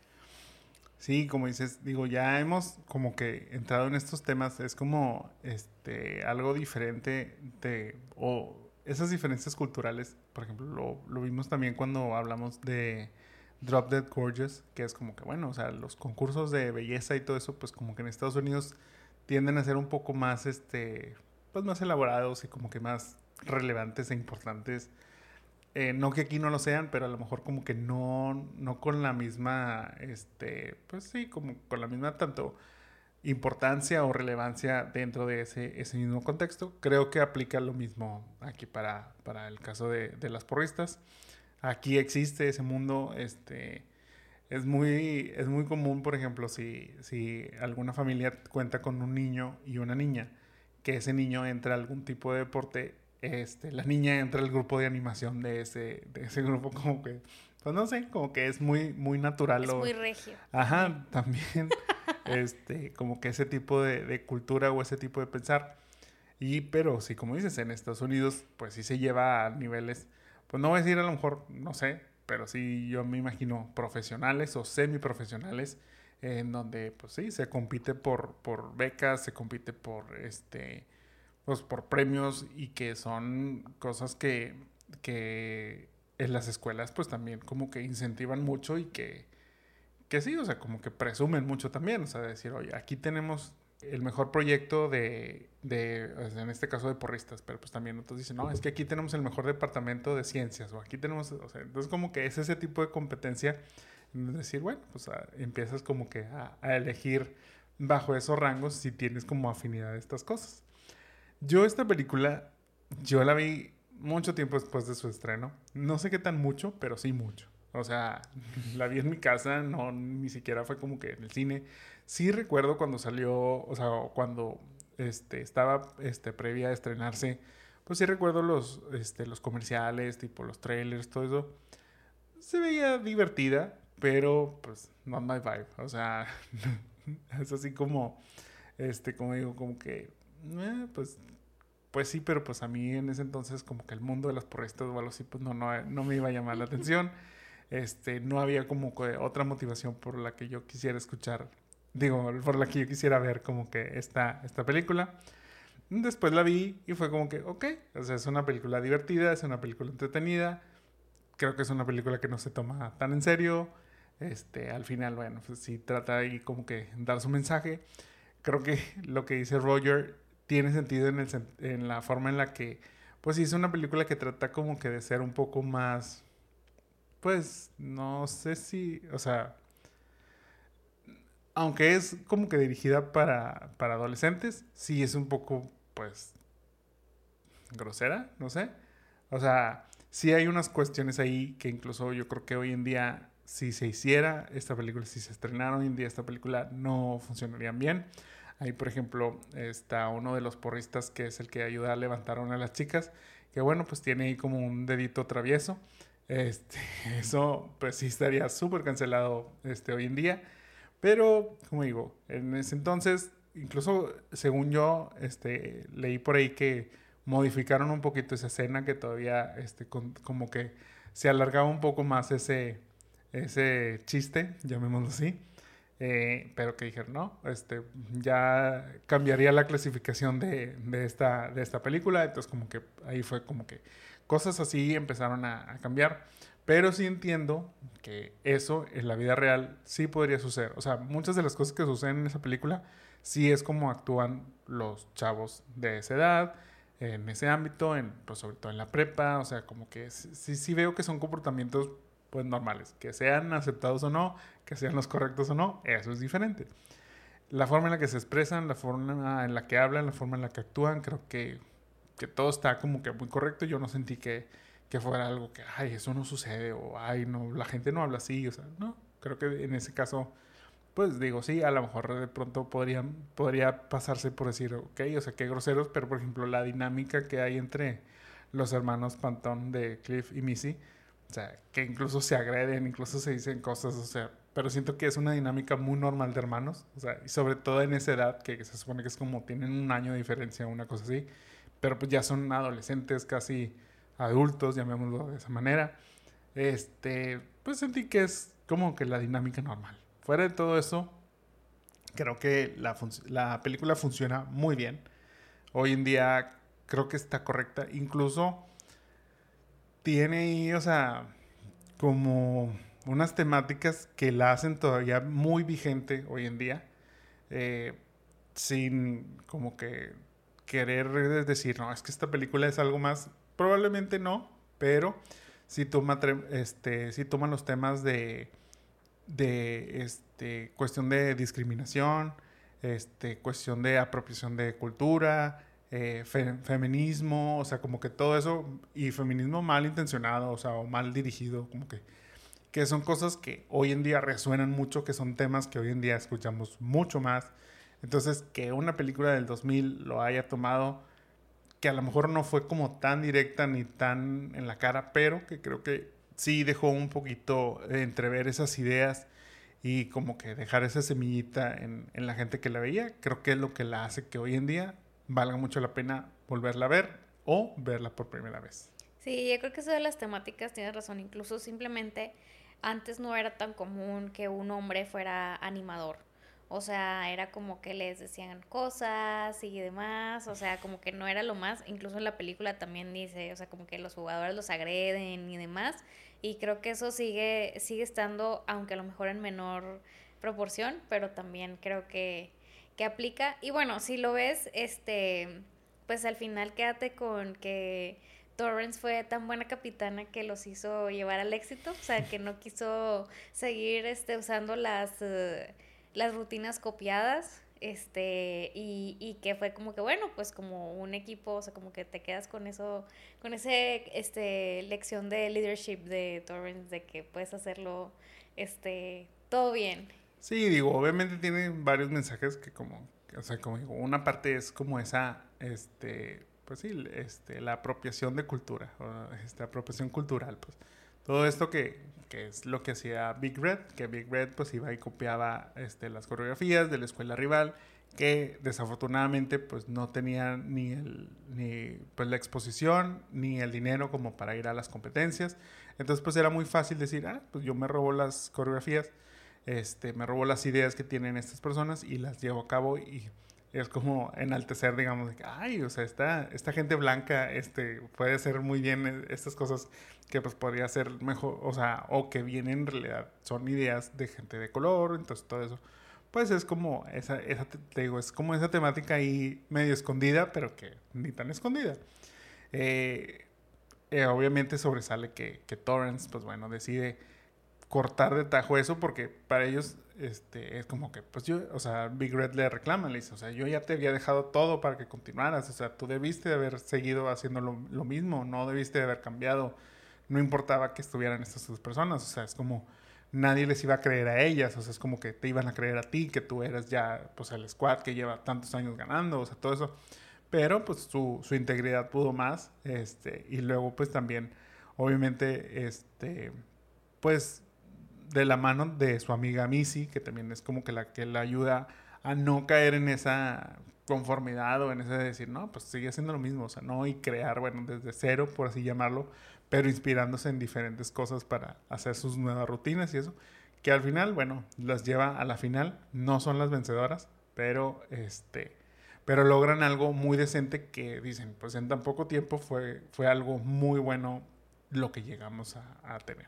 Sí, como dices, digo, ya hemos como que entrado en estos temas, es como este algo diferente de, o esas diferencias culturales, por ejemplo, lo, lo vimos también cuando hablamos de Drop Dead Gorgeous, que es como que, bueno, o sea, los concursos de belleza y todo eso, pues como que en Estados Unidos tienden a ser un poco más, este, pues más elaborados y como que más relevantes e importantes. Eh, no que aquí no lo sean, pero a lo mejor como que no, no con la misma, este, pues sí, como con la misma tanto importancia o relevancia dentro de ese, ese mismo contexto. Creo que aplica lo mismo aquí para, para el caso de, de las porristas. Aquí existe ese mundo, este, es muy, es muy común, por ejemplo, si, si alguna familia cuenta con un niño y una niña, que ese niño entra a algún tipo de deporte, este, la niña entra al grupo de animación de ese, de ese grupo, como que, pues no sé, como que es muy, muy natural. Es muy regio. Ajá, también, este, como que ese tipo de, de cultura o ese tipo de pensar. Y, pero sí, como dices, en Estados Unidos, pues sí se lleva a niveles, pues no voy a decir a lo mejor, no sé, pero sí yo me imagino profesionales o semiprofesionales en donde pues sí se compite por, por becas, se compite por este pues por premios y que son cosas que, que en las escuelas pues también como que incentivan mucho y que, que sí, o sea, como que presumen mucho también, o sea, decir, oye, aquí tenemos el mejor proyecto de, de, en este caso de porristas, pero pues también otros dicen, no, es que aquí tenemos el mejor departamento de ciencias, o aquí tenemos, o sea, entonces como que es ese tipo de competencia, decir, bueno, pues ah, empiezas como que a, a, elegir bajo esos rangos si tienes como afinidad de estas cosas. Yo esta película, yo la vi mucho tiempo después de su estreno. No sé qué tan mucho, pero sí mucho. O sea, la vi en mi casa, no, ni siquiera fue como que en el cine. Sí recuerdo cuando salió, o sea, cuando este, estaba este, previa a estrenarse, pues sí recuerdo los, este, los comerciales, tipo los trailers, todo eso. Se veía divertida, pero pues not my vibe. O sea, es así como, este, como digo, como que, eh, pues pues sí, pero pues a mí en ese entonces como que el mundo de las porristas o algo así, pues no, no, no me iba a llamar la atención. Este, no había como que otra motivación por la que yo quisiera escuchar, digo, por la que yo quisiera ver como que esta, esta película. Después la vi y fue como que, ok, o sea, es una película divertida, es una película entretenida, creo que es una película que no se toma tan en serio, este, al final, bueno, pues sí trata ahí como que dar su mensaje. Creo que lo que dice Roger tiene sentido en, el, en la forma en la que, pues sí, es una película que trata como que de ser un poco más, pues, no sé si, o sea, aunque es como que dirigida para, para adolescentes, sí es un poco, pues, grosera, no sé. O sea, sí hay unas cuestiones ahí que incluso yo creo que hoy en día, si se hiciera esta película, si se estrenara hoy en día esta película, no funcionarían bien. Ahí, por ejemplo, está uno de los porristas que es el que ayuda a levantar a una de las chicas, que bueno, pues tiene ahí como un dedito travieso. Este, eso pues sí estaría súper cancelado este, hoy en día. Pero, como digo, en ese entonces, incluso según yo, este, leí por ahí que modificaron un poquito esa escena, que todavía este, como que se alargaba un poco más ese, ese chiste, llamémoslo así. Eh, pero que dijeron, no, este, ya cambiaría la clasificación de, de, esta, de esta película. Entonces, como que ahí fue como que cosas así empezaron a, a, cambiar. Pero sí entiendo que eso en la vida real sí podría suceder. O sea, muchas de las cosas que suceden en esa película sí es como actúan los chavos de esa edad, en ese ámbito, en, pues sobre todo en la prepa. O sea, como que sí, sí veo que son comportamientos pues normales. Que sean aceptados o no, que sean los correctos o no, eso es diferente. La forma en la que se expresan, la forma en la que hablan, la forma en la que actúan, creo que, que todo está como que muy correcto. Yo no sentí que, que fuera algo que, ay, eso no sucede, o ay, no, la gente no habla así, o sea, no. Creo que en ese caso, pues digo, sí, a lo mejor de pronto podrían, podría pasarse por decir, ok, o sea, qué groseros, pero por ejemplo, la dinámica que hay entre los hermanos Pantón de Cliff y Missy, o sea, que incluso se agreden, incluso se dicen cosas, o sea, pero siento que es una dinámica muy normal de hermanos, o sea, y sobre todo en esa edad, que se supone que es como tienen un año de diferencia, una cosa así, pero pues ya son adolescentes, casi adultos, llamémoslo de esa manera. Este, pues sentí que es como que la dinámica normal. Fuera de todo eso, creo que la, la película funciona muy bien. Hoy en día creo que está correcta, incluso tiene o sea, como unas temáticas que la hacen todavía muy vigente hoy en día, eh, sin como que querer decir, no, es que esta película es algo más, probablemente no, pero sí toma, este, los temas de, de este, cuestión de discriminación, este, cuestión de apropiación de cultura, eh, feminismo, o sea, como que todo eso, y feminismo mal intencionado, o sea, o mal dirigido, como que, que son cosas que hoy en día resuenan mucho, que son temas que hoy en día escuchamos mucho más. Entonces, que una película del 2000 lo haya tomado, que a lo mejor no fue como tan directa ni tan en la cara, pero que creo que sí dejó un poquito entrever esas ideas y como que dejar esa semillita en, en la gente que la veía, creo que es lo que la hace que hoy en día valga mucho la pena volverla a ver o verla por primera vez. Sí, yo creo que eso de las temáticas tienes razón. Incluso simplemente antes no era tan común que un hombre fuera animador. O sea, era como que les decían cosas y demás. O sea, como que no era lo más. Incluso en la película también dice, o sea, como que los jugadores los agreden y demás. Y creo que eso sigue, sigue estando, aunque a lo mejor en menor proporción, pero también creo que que aplica. Y bueno, si lo ves, este, pues al final quédate con que Torrance fue tan buena capitana que los hizo llevar al éxito, o sea, que no quiso seguir este, usando las, uh, las rutinas copiadas. este, y, y, que fue como que, bueno, pues como un equipo, o sea, como que te quedas con eso, con ese, este, lección de leadership de Torrens, de que puedes hacerlo, este, todo bien. Sí, digo, obviamente tiene varios mensajes que como, o sea, como digo, una parte es como esa, este, pues sí, este, la apropiación de cultura, o esta apropiación cultural, pues. Todo esto que, que, es lo que hacía Big Red, que Big Red pues iba y copiaba este, las coreografías de la escuela rival, que desafortunadamente pues no tenía ni, el, ni pues, la exposición ni el dinero como para ir a las competencias. Entonces pues era muy fácil decir, ah, pues yo me robo las coreografías, este, me robo las ideas que tienen estas personas y las llevo a cabo y es como enaltecer, digamos, de que, ay, o sea, esta, esta gente blanca este, puede hacer muy bien estas cosas que pues podría ser mejor, o sea, o que vienen en realidad son ideas de gente de color, entonces todo eso. Pues es como esa, esa te digo, es como esa temática ahí medio escondida, pero que ni tan escondida. Eh, eh, obviamente sobresale que, que Torrance, pues bueno, decide cortar de tajo eso porque para ellos este, es como que, pues yo, o sea, Big Red le reclama, le dice, o sea, yo ya te había dejado todo para que continuaras, o sea, tú debiste de haber seguido haciendo lo, lo mismo, no debiste de haber cambiado, no importaba que estuvieran estas dos personas, o sea, es como nadie les iba a creer a ellas, o sea, es como que te iban a creer a ti, que tú eras ya, pues, el squad que lleva tantos años ganando, o sea, todo eso, pero pues su, su integridad pudo más, este, y luego pues también, obviamente, este, pues de la mano de su amiga Missy, que también es como que la que la ayuda a no caer en esa conformidad o en ese de decir, no, pues sigue haciendo lo mismo, o sea, no y crear, bueno, desde cero, por así llamarlo, pero inspirándose en diferentes cosas para hacer sus nuevas rutinas y eso, que al final, bueno, las lleva a la final, no son las vencedoras, pero este, pero logran algo muy decente que dicen, pues en tan poco tiempo fue, fue algo muy bueno lo que llegamos a tener.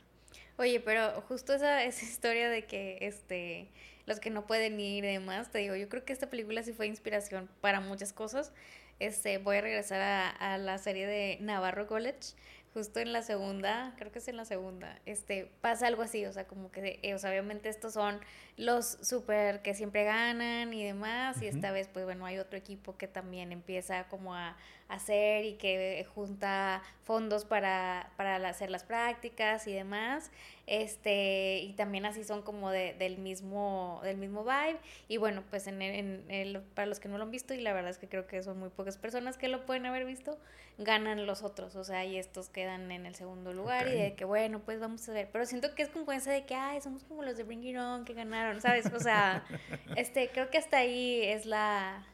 Oye, pero justo esa, esa historia de que este los que no pueden ir y demás, te digo, yo creo que esta película sí fue inspiración para muchas cosas. Este, voy a regresar a, a la serie de Navarro College justo en la segunda, creo que es en la segunda, este, pasa algo así, o sea, como que, eh, o sea, obviamente estos son los super que siempre ganan y demás, y esta vez, pues bueno, hay otro equipo que también empieza como a, hacer y que junta fondos para, para hacer las prácticas y demás, este, y también así son como de, del mismo, del mismo vibe, y bueno, pues en, en, en, para los que no lo han visto, y la verdad es que creo que son muy pocas personas que lo pueden haber visto, ganan los otros, o sea, y estos quedan en el segundo lugar y de que, bueno, pues vamos a ver, pero siento que es como esa de que, ay, somos como los de Bring It On que ganaron, ¿sabes? O sea, este, creo que hasta ahí es la,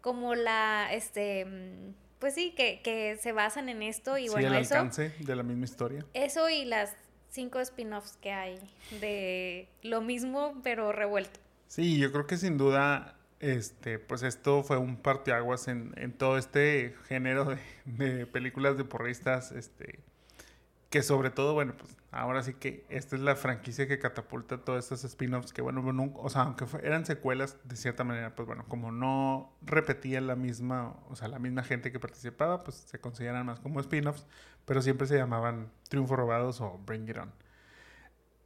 como la, este, pues sí, que, que se basan en esto y bueno, el alcance de la misma historia. Eso y las cinco spin-offs que hay de lo mismo pero revuelto. Sí, yo creo que sin duda este, pues esto fue un parteaguas en, en todo este género de, películas de porristas, este, que sobre todo, bueno, pues ahora sí que esta es la franquicia que catapulta todos estos spin-offs que, bueno, o sea, aunque eran secuelas, de cierta manera, pues bueno, como no repetían la misma, o sea, la misma gente que participaba, pues se consideran más como spin-offs, pero siempre se llamaban Triunfo Robados o Bring It On.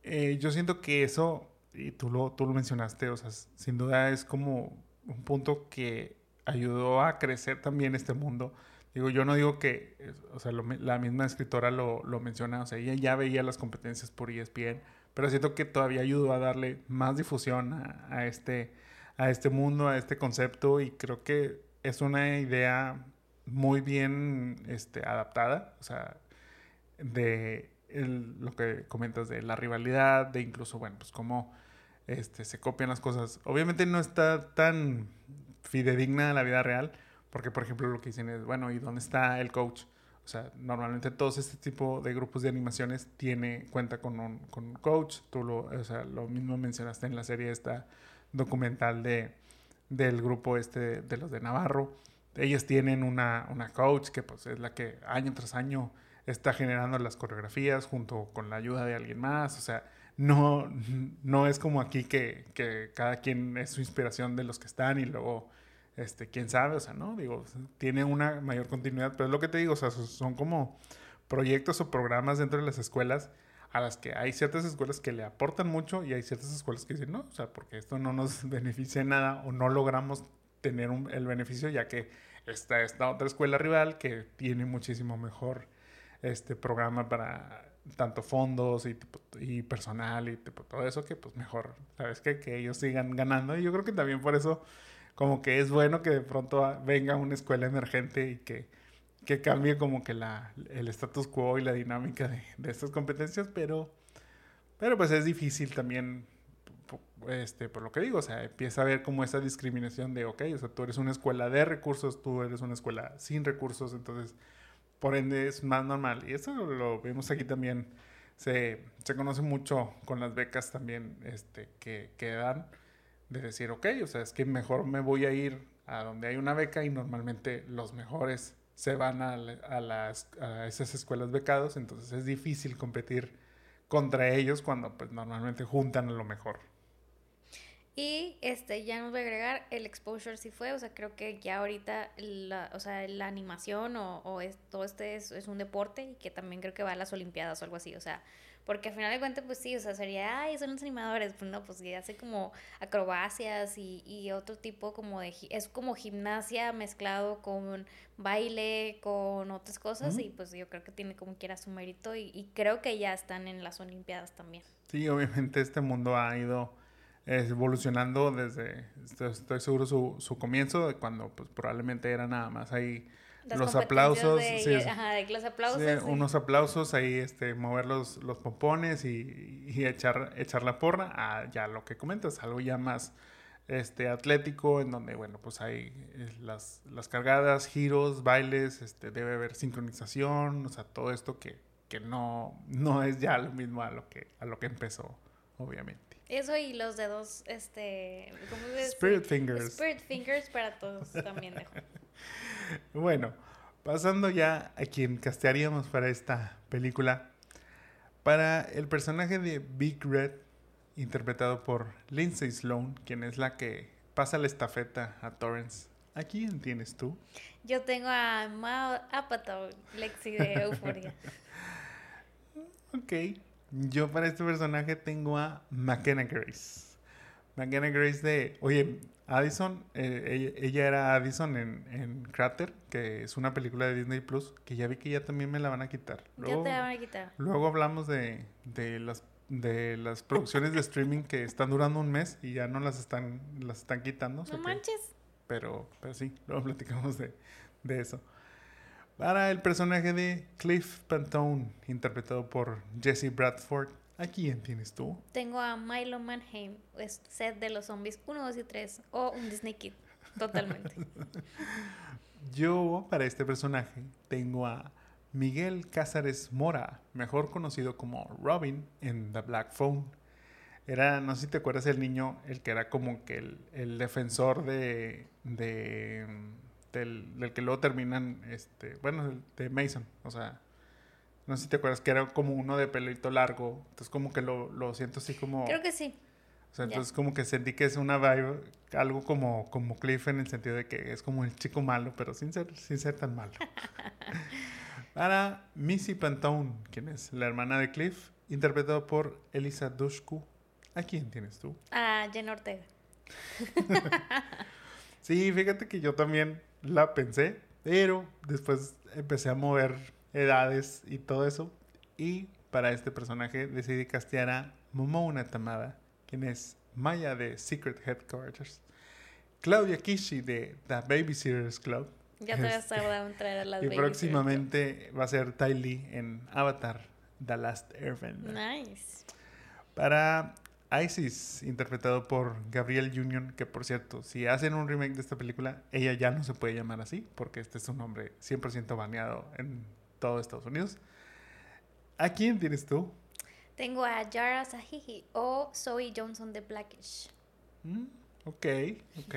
Eh, yo siento que eso y tú lo, tú lo mencionaste, o sea, sin duda es como un punto que ayudó a crecer también este mundo. Digo, yo no digo que, o sea, la misma escritora lo, lo, menciona, o sea, ella ya veía las competencias por ESPN, pero siento que todavía ayudó a darle más difusión a, este, a este mundo, a este concepto, y creo que es una idea muy bien este, adaptada, o sea, de lo que comentas de la rivalidad, de incluso, bueno, pues cómo este, se copian las cosas. Obviamente no está tan fidedigna a la vida real, porque por ejemplo lo que dicen es, bueno, ¿y dónde está el coach? O sea, normalmente todos este tipo de grupos de animaciones tiene cuenta con un, con un coach. Tú lo, o sea, lo mismo mencionaste en la serie esta documental de, del grupo este de los de Navarro. Ellos tienen una, una coach que pues es la que año tras año está generando las coreografías junto con la ayuda de alguien más, o sea, no, no es como aquí que, que, cada quien es su inspiración de los que están y luego, este, quién sabe, o sea, no, digo, tiene una mayor continuidad, pero es lo que te digo, o sea, son como proyectos o programas dentro de las escuelas, a las que hay ciertas escuelas que le aportan mucho y hay ciertas escuelas que dicen no, o sea, porque esto no nos beneficia en nada o no logramos tener el beneficio ya que está esta otra escuela rival que tiene muchísimo mejor este programa para tanto fondos y, y personal y todo eso que pues mejor, ¿sabes qué? Que ellos sigan ganando y yo creo que también por eso como que es bueno que de pronto venga una escuela emergente y que, que cambie como que la, el status quo y la dinámica de, de estas competencias, pero, pero pues es difícil también este, por lo que digo, o sea, empieza a ver como esa discriminación de, ok, o sea, tú eres una escuela de recursos, tú eres una escuela sin recursos, entonces, por ende, es más normal. Y eso lo vemos aquí también, se, se conoce mucho con las becas también este, que, que dan, de decir, ok, o sea, es que mejor me voy a ir a donde hay una beca y normalmente los mejores se van a, a, las, a esas escuelas becados, entonces es difícil competir contra ellos cuando pues normalmente juntan a lo mejor. Y este, ya nos voy a agregar, el exposure sí fue, o sea, creo que ya ahorita la, o sea, la animación o, o todo este es, es, un deporte y que también creo que va a las Olimpiadas o algo así, o sea, porque al final de cuentas, pues sí, o sea, sería, ay, son los animadores, pues no, pues que hace como acrobacias y, y otro tipo como de, es como gimnasia mezclado con baile, con otras cosas y pues yo creo que tiene como quiera su mérito y, y creo que ya están en las Olimpiadas también. Sí, obviamente este mundo ha ido evolucionando desde, estoy, seguro, su, su comienzo, de cuando pues probablemente era nada más ahí los aplausos, los aplausos unos aplausos ahí, este, mover los, los pompones y, y, echar, echar la porra a ya lo que comentas, algo ya más este, atlético, en donde, bueno, pues hay eh, las, las cargadas, giros, bailes, este, debe haber sincronización, o sea, todo esto que, que no, no es ya lo mismo a lo que, a lo que empezó, obviamente. Eso y los dedos, este. Spirit fingers. Spirit fingers para todos también dejo. bueno, pasando ya a quien castearíamos para esta película. Para el personaje de Big Red, interpretado por Lindsay Sloan, quien es la que pasa la estafeta a Torrance. ¿A quién tienes tú? Yo tengo a Mao Apatow, Lexi de Euphoria. ok. Yo para este personaje tengo a McKenna Grace. McKenna Grace de, oye, Addison, eh, ella, era Addison en, en, Crater, que es una película de Disney Plus, que ya vi que ya también me la van a quitar. Luego, ya te la van a quitar. Luego hablamos de, de las de las producciones de streaming que están durando un mes y ya no las están las están quitando. No manches. pero, pero sí, luego platicamos de, de eso. Para el personaje de Cliff Pantone, interpretado por Jesse Bradford, ¿a quién tienes tú? Tengo a Milo Manheim, es set de los zombies 1, 2 y 3, o un Disney Kid, totalmente. Yo, para este personaje, tengo a Miguel Cázares Mora, mejor conocido como Robin en The Black Phone. Era, no sé si te acuerdas, el niño, el que era como que el, el defensor de, de del, que luego terminan, este, bueno, de Mason, o sea, no sé si te acuerdas que era como uno de pelito largo, entonces como que lo, lo siento así como... Creo que sí. O sea, entonces como que sentí que es una vibe, algo como, como Cliff en el sentido de que es como el chico malo, pero sin ser, sin ser tan malo. Para Missy Pantone, quien es la hermana de Cliff, interpretado por Elisa Dushku. ¿A quién tienes tú? A Jen Ortega. sí, fíjate que yo también la pensé, pero después empecé a mover edades y todo eso. Y para este personaje decidí castear a Momona Tamada, quien es Maya de Secret Headquarters, Claudia Kishi de The Babysitters Club. Ya te vas a este, traer a las Y próximamente va a ser Ty Lee en Avatar, The Last Airbender. Nice. Para Isis, interpretado por Gabriel Union, que por cierto, si hacen un remake de esta película, ella ya no se puede llamar así, porque este es un nombre 100% baneado en todo Estados Unidos. ¿A quién tienes tú? Tengo a Yara Sahihi o Zoe Johnson de Blackish. Mm, ok, ok.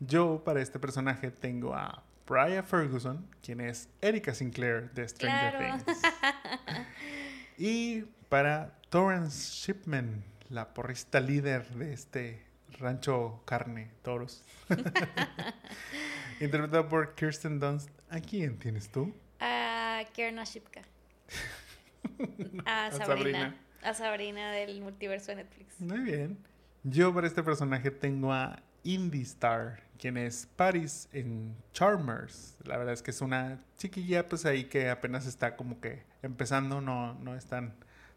Yo para este personaje tengo a Brian Ferguson, quien es Erika Sinclair de Stranger Things. y para Torrance Shipman, la porrista líder de este rancho carne, toros. Interpretado por Kirsten Dunst. ¿A quién tienes tú? Kierna Shipka. A Sabrina. A Sabrina del multiverso de Netflix. Muy bien. Yo para este personaje tengo a Indie Star, quien es Paris en Charmers. La verdad es que es una chiquilla pues ahí que apenas está como que empezando, no, no es tan,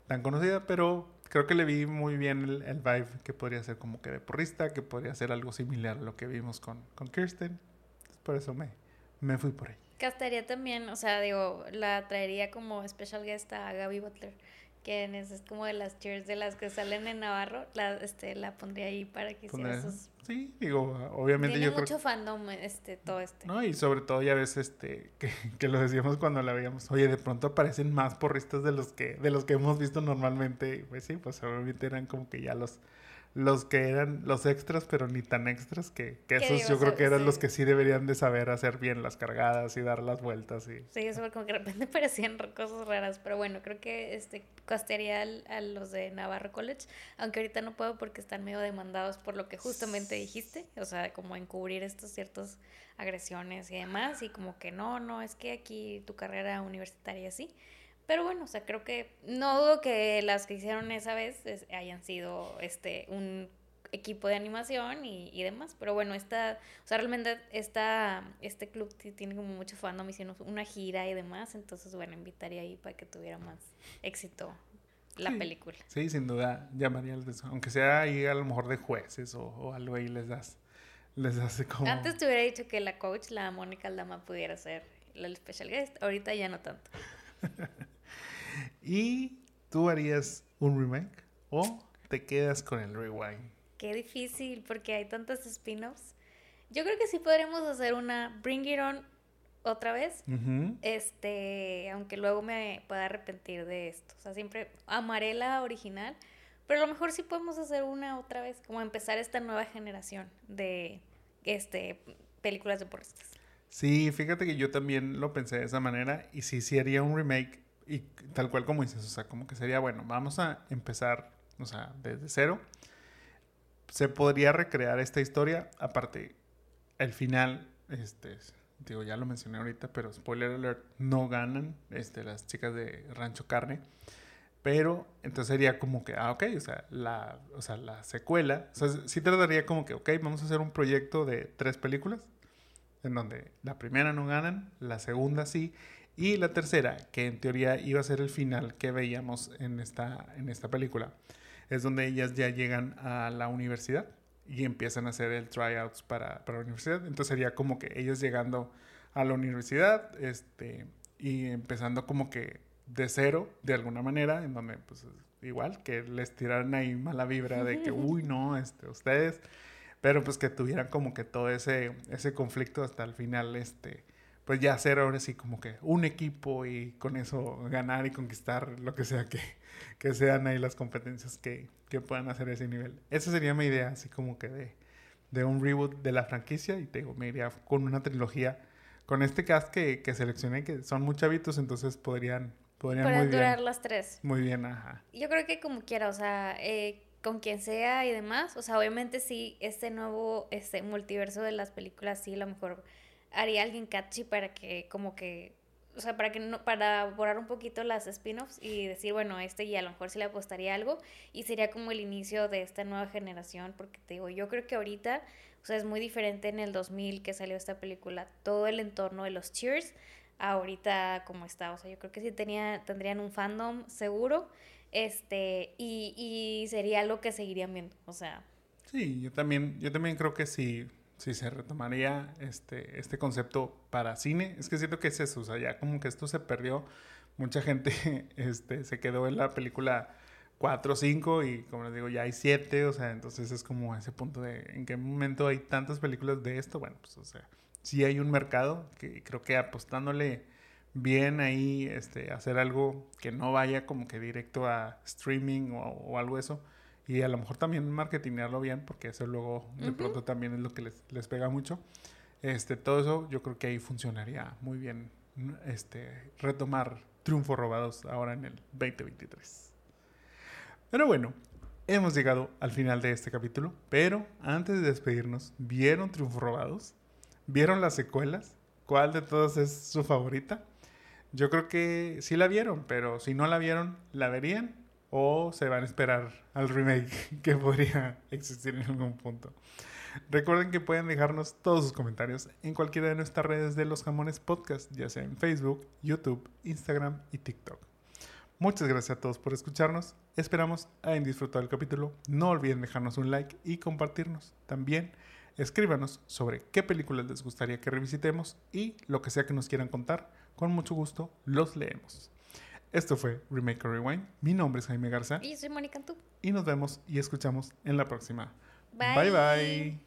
tan conocida, pero creo que le vi muy bien el, el, vibe que podría ser como que de porrista, que podría ser algo similar a lo que vimos con, con Kirsten. Por eso me, me fui por ahí. Castaría también, o sea, digo, la traería como special guest a Gaby Butler, que es, como de las cheers de las que salen en Navarro, la, este, la pondría ahí para que hiciera sus... Sí, digo, obviamente Tiene yo mucho fandom este, todo este. No, y sobre todo ya ves este, que, que, lo decíamos cuando la veíamos, oye, de pronto aparecen más porristas de los que, de los que hemos visto normalmente, pues sí, pues obviamente eran como que ya los los que eran los extras, pero ni tan extras, que, que esos yo creo que eran sí. los que sí deberían de saber hacer bien las cargadas y dar las vueltas. Y... Sí, eso como que de repente parecían cosas raras, pero bueno, creo que este costearía a los de Navarro College, aunque ahorita no puedo porque están medio demandados por lo que justamente dijiste, o sea, como encubrir estos ciertos agresiones y demás, y como que no, no, es que aquí tu carrera universitaria sí. Pero bueno, o sea, creo que no dudo que las que hicieron esa vez es, hayan sido este un equipo de animación y, y, demás. Pero bueno, esta, o sea, realmente esta, este club tiene como mucho fandom, hicieron una gira y demás. Entonces, bueno, invitaría ahí para que tuviera más éxito la sí, película. Sí, sin duda llamaría al aunque sea ahí a lo mejor de jueces o, o algo ahí les das, les hace como... Antes te hubiera dicho que la coach, la Mónica Aldama, pudiera ser el special guest. Ahorita ya no tanto. ¿Y tú harías un remake o te quedas con el rewind? Qué difícil porque hay tantos spin-offs. Yo creo que sí podremos hacer una Bring It On otra vez. Uh -huh. Este, aunque luego me pueda arrepentir de esto. O sea, siempre amaré la original, pero a lo mejor sí podemos hacer una otra vez, como empezar esta nueva generación de este películas de porristas. Sí, fíjate que yo también lo pensé de esa manera y sí, sí haría un remake y tal cual como dices, o sea, como que sería, bueno, vamos a empezar, o sea, desde cero. Se podría recrear esta historia, aparte, el final, este, digo, ya lo mencioné ahorita, pero spoiler alert, no ganan este, las chicas de Rancho Carne. Pero entonces sería como que, ah, ok, o sea, la, o sea, la secuela, o sea, sí trataría como que, ok, vamos a hacer un proyecto de tres películas, en donde la primera no ganan, la segunda sí, y la tercera, que en teoría iba a ser el final que veíamos en esta, en esta película, es donde ellas ya llegan a la universidad y empiezan a hacer el tryouts para, para la universidad. Entonces sería como que ellos llegando a la universidad este, y empezando como que de cero, de alguna manera, en donde pues igual que les tiraran ahí mala vibra de que, uy, no, este, ustedes, pero pues que tuvieran como que todo ese, ese conflicto hasta el final, este, pues ya hacer ahora sí como que un equipo y con eso ganar y conquistar lo que sea que, que sean ahí las competencias que, que puedan hacer a ese nivel. Esa sería mi idea, así como que de, de un reboot de la franquicia y te digo, me iría con una trilogía, con este cast que, que seleccioné, que son muy chavitos, entonces podrían, podrían muy durar bien. las tres. Muy bien, ajá. Yo creo que como quiera, o sea, eh, con quien sea y demás, o sea, obviamente sí, este nuevo este multiverso de las películas sí, a lo mejor haría alguien catchy para que como que o sea, para que no, para borrar un poquito las spin-offs y decir, bueno, este y a lo mejor sí le apostaría algo. Y sería como el inicio de esta nueva generación, porque te digo, yo creo que ahorita, o sea, es muy diferente en el 2000 que salió esta película, todo el entorno de los Cheers, ahorita como está, o sea, yo creo que sí tenía, tendrían un fandom seguro, este, y, y sería algo que seguirían viendo, o sea. Sí, yo también, yo también creo que sí, si se retomaría este, este concepto para cine. Es que siento que es eso, o sea, ya como que esto se perdió. Mucha gente este, se quedó en la película 4 o 5 y como les digo, ya hay 7, o sea, entonces es como ese punto de en qué momento hay tantas películas de esto. Bueno, pues o sea, sí hay un mercado que creo que apostándole bien ahí, este, hacer algo que no vaya como que directo a streaming o, o algo eso y a lo mejor también marketingarlo bien, porque eso luego de uh -huh. pronto también es lo que les, les, pega mucho. Este, todo eso yo creo que ahí funcionaría muy bien este, retomar triunfos robados ahora en el 2023. Pero bueno, hemos llegado al final de este capítulo, pero antes de despedirnos, ¿vieron triunfos robados? ¿Vieron las secuelas? ¿Cuál de todas es su favorita? Yo creo que sí la vieron, pero si no la vieron, ¿la verían? ¿O se van a esperar al remake que podría existir en algún punto? Recuerden que pueden dejarnos todos sus comentarios en cualquiera de nuestras redes de Los Jamones Podcast, ya sea en Facebook, YouTube, Instagram y TikTok. Muchas gracias a todos por escucharnos. Esperamos hayan disfrutado el capítulo. No olviden dejarnos un like y compartirnos. También escríbanos sobre qué películas les gustaría que revisitemos y lo que sea que nos quieran contar. Con mucho gusto los leemos. Esto fue Remake or Rewind. Mi nombre es Jaime Garza. Y yo soy Mónica Antú. Y nos vemos y escuchamos en la próxima. Bye. bye. bye.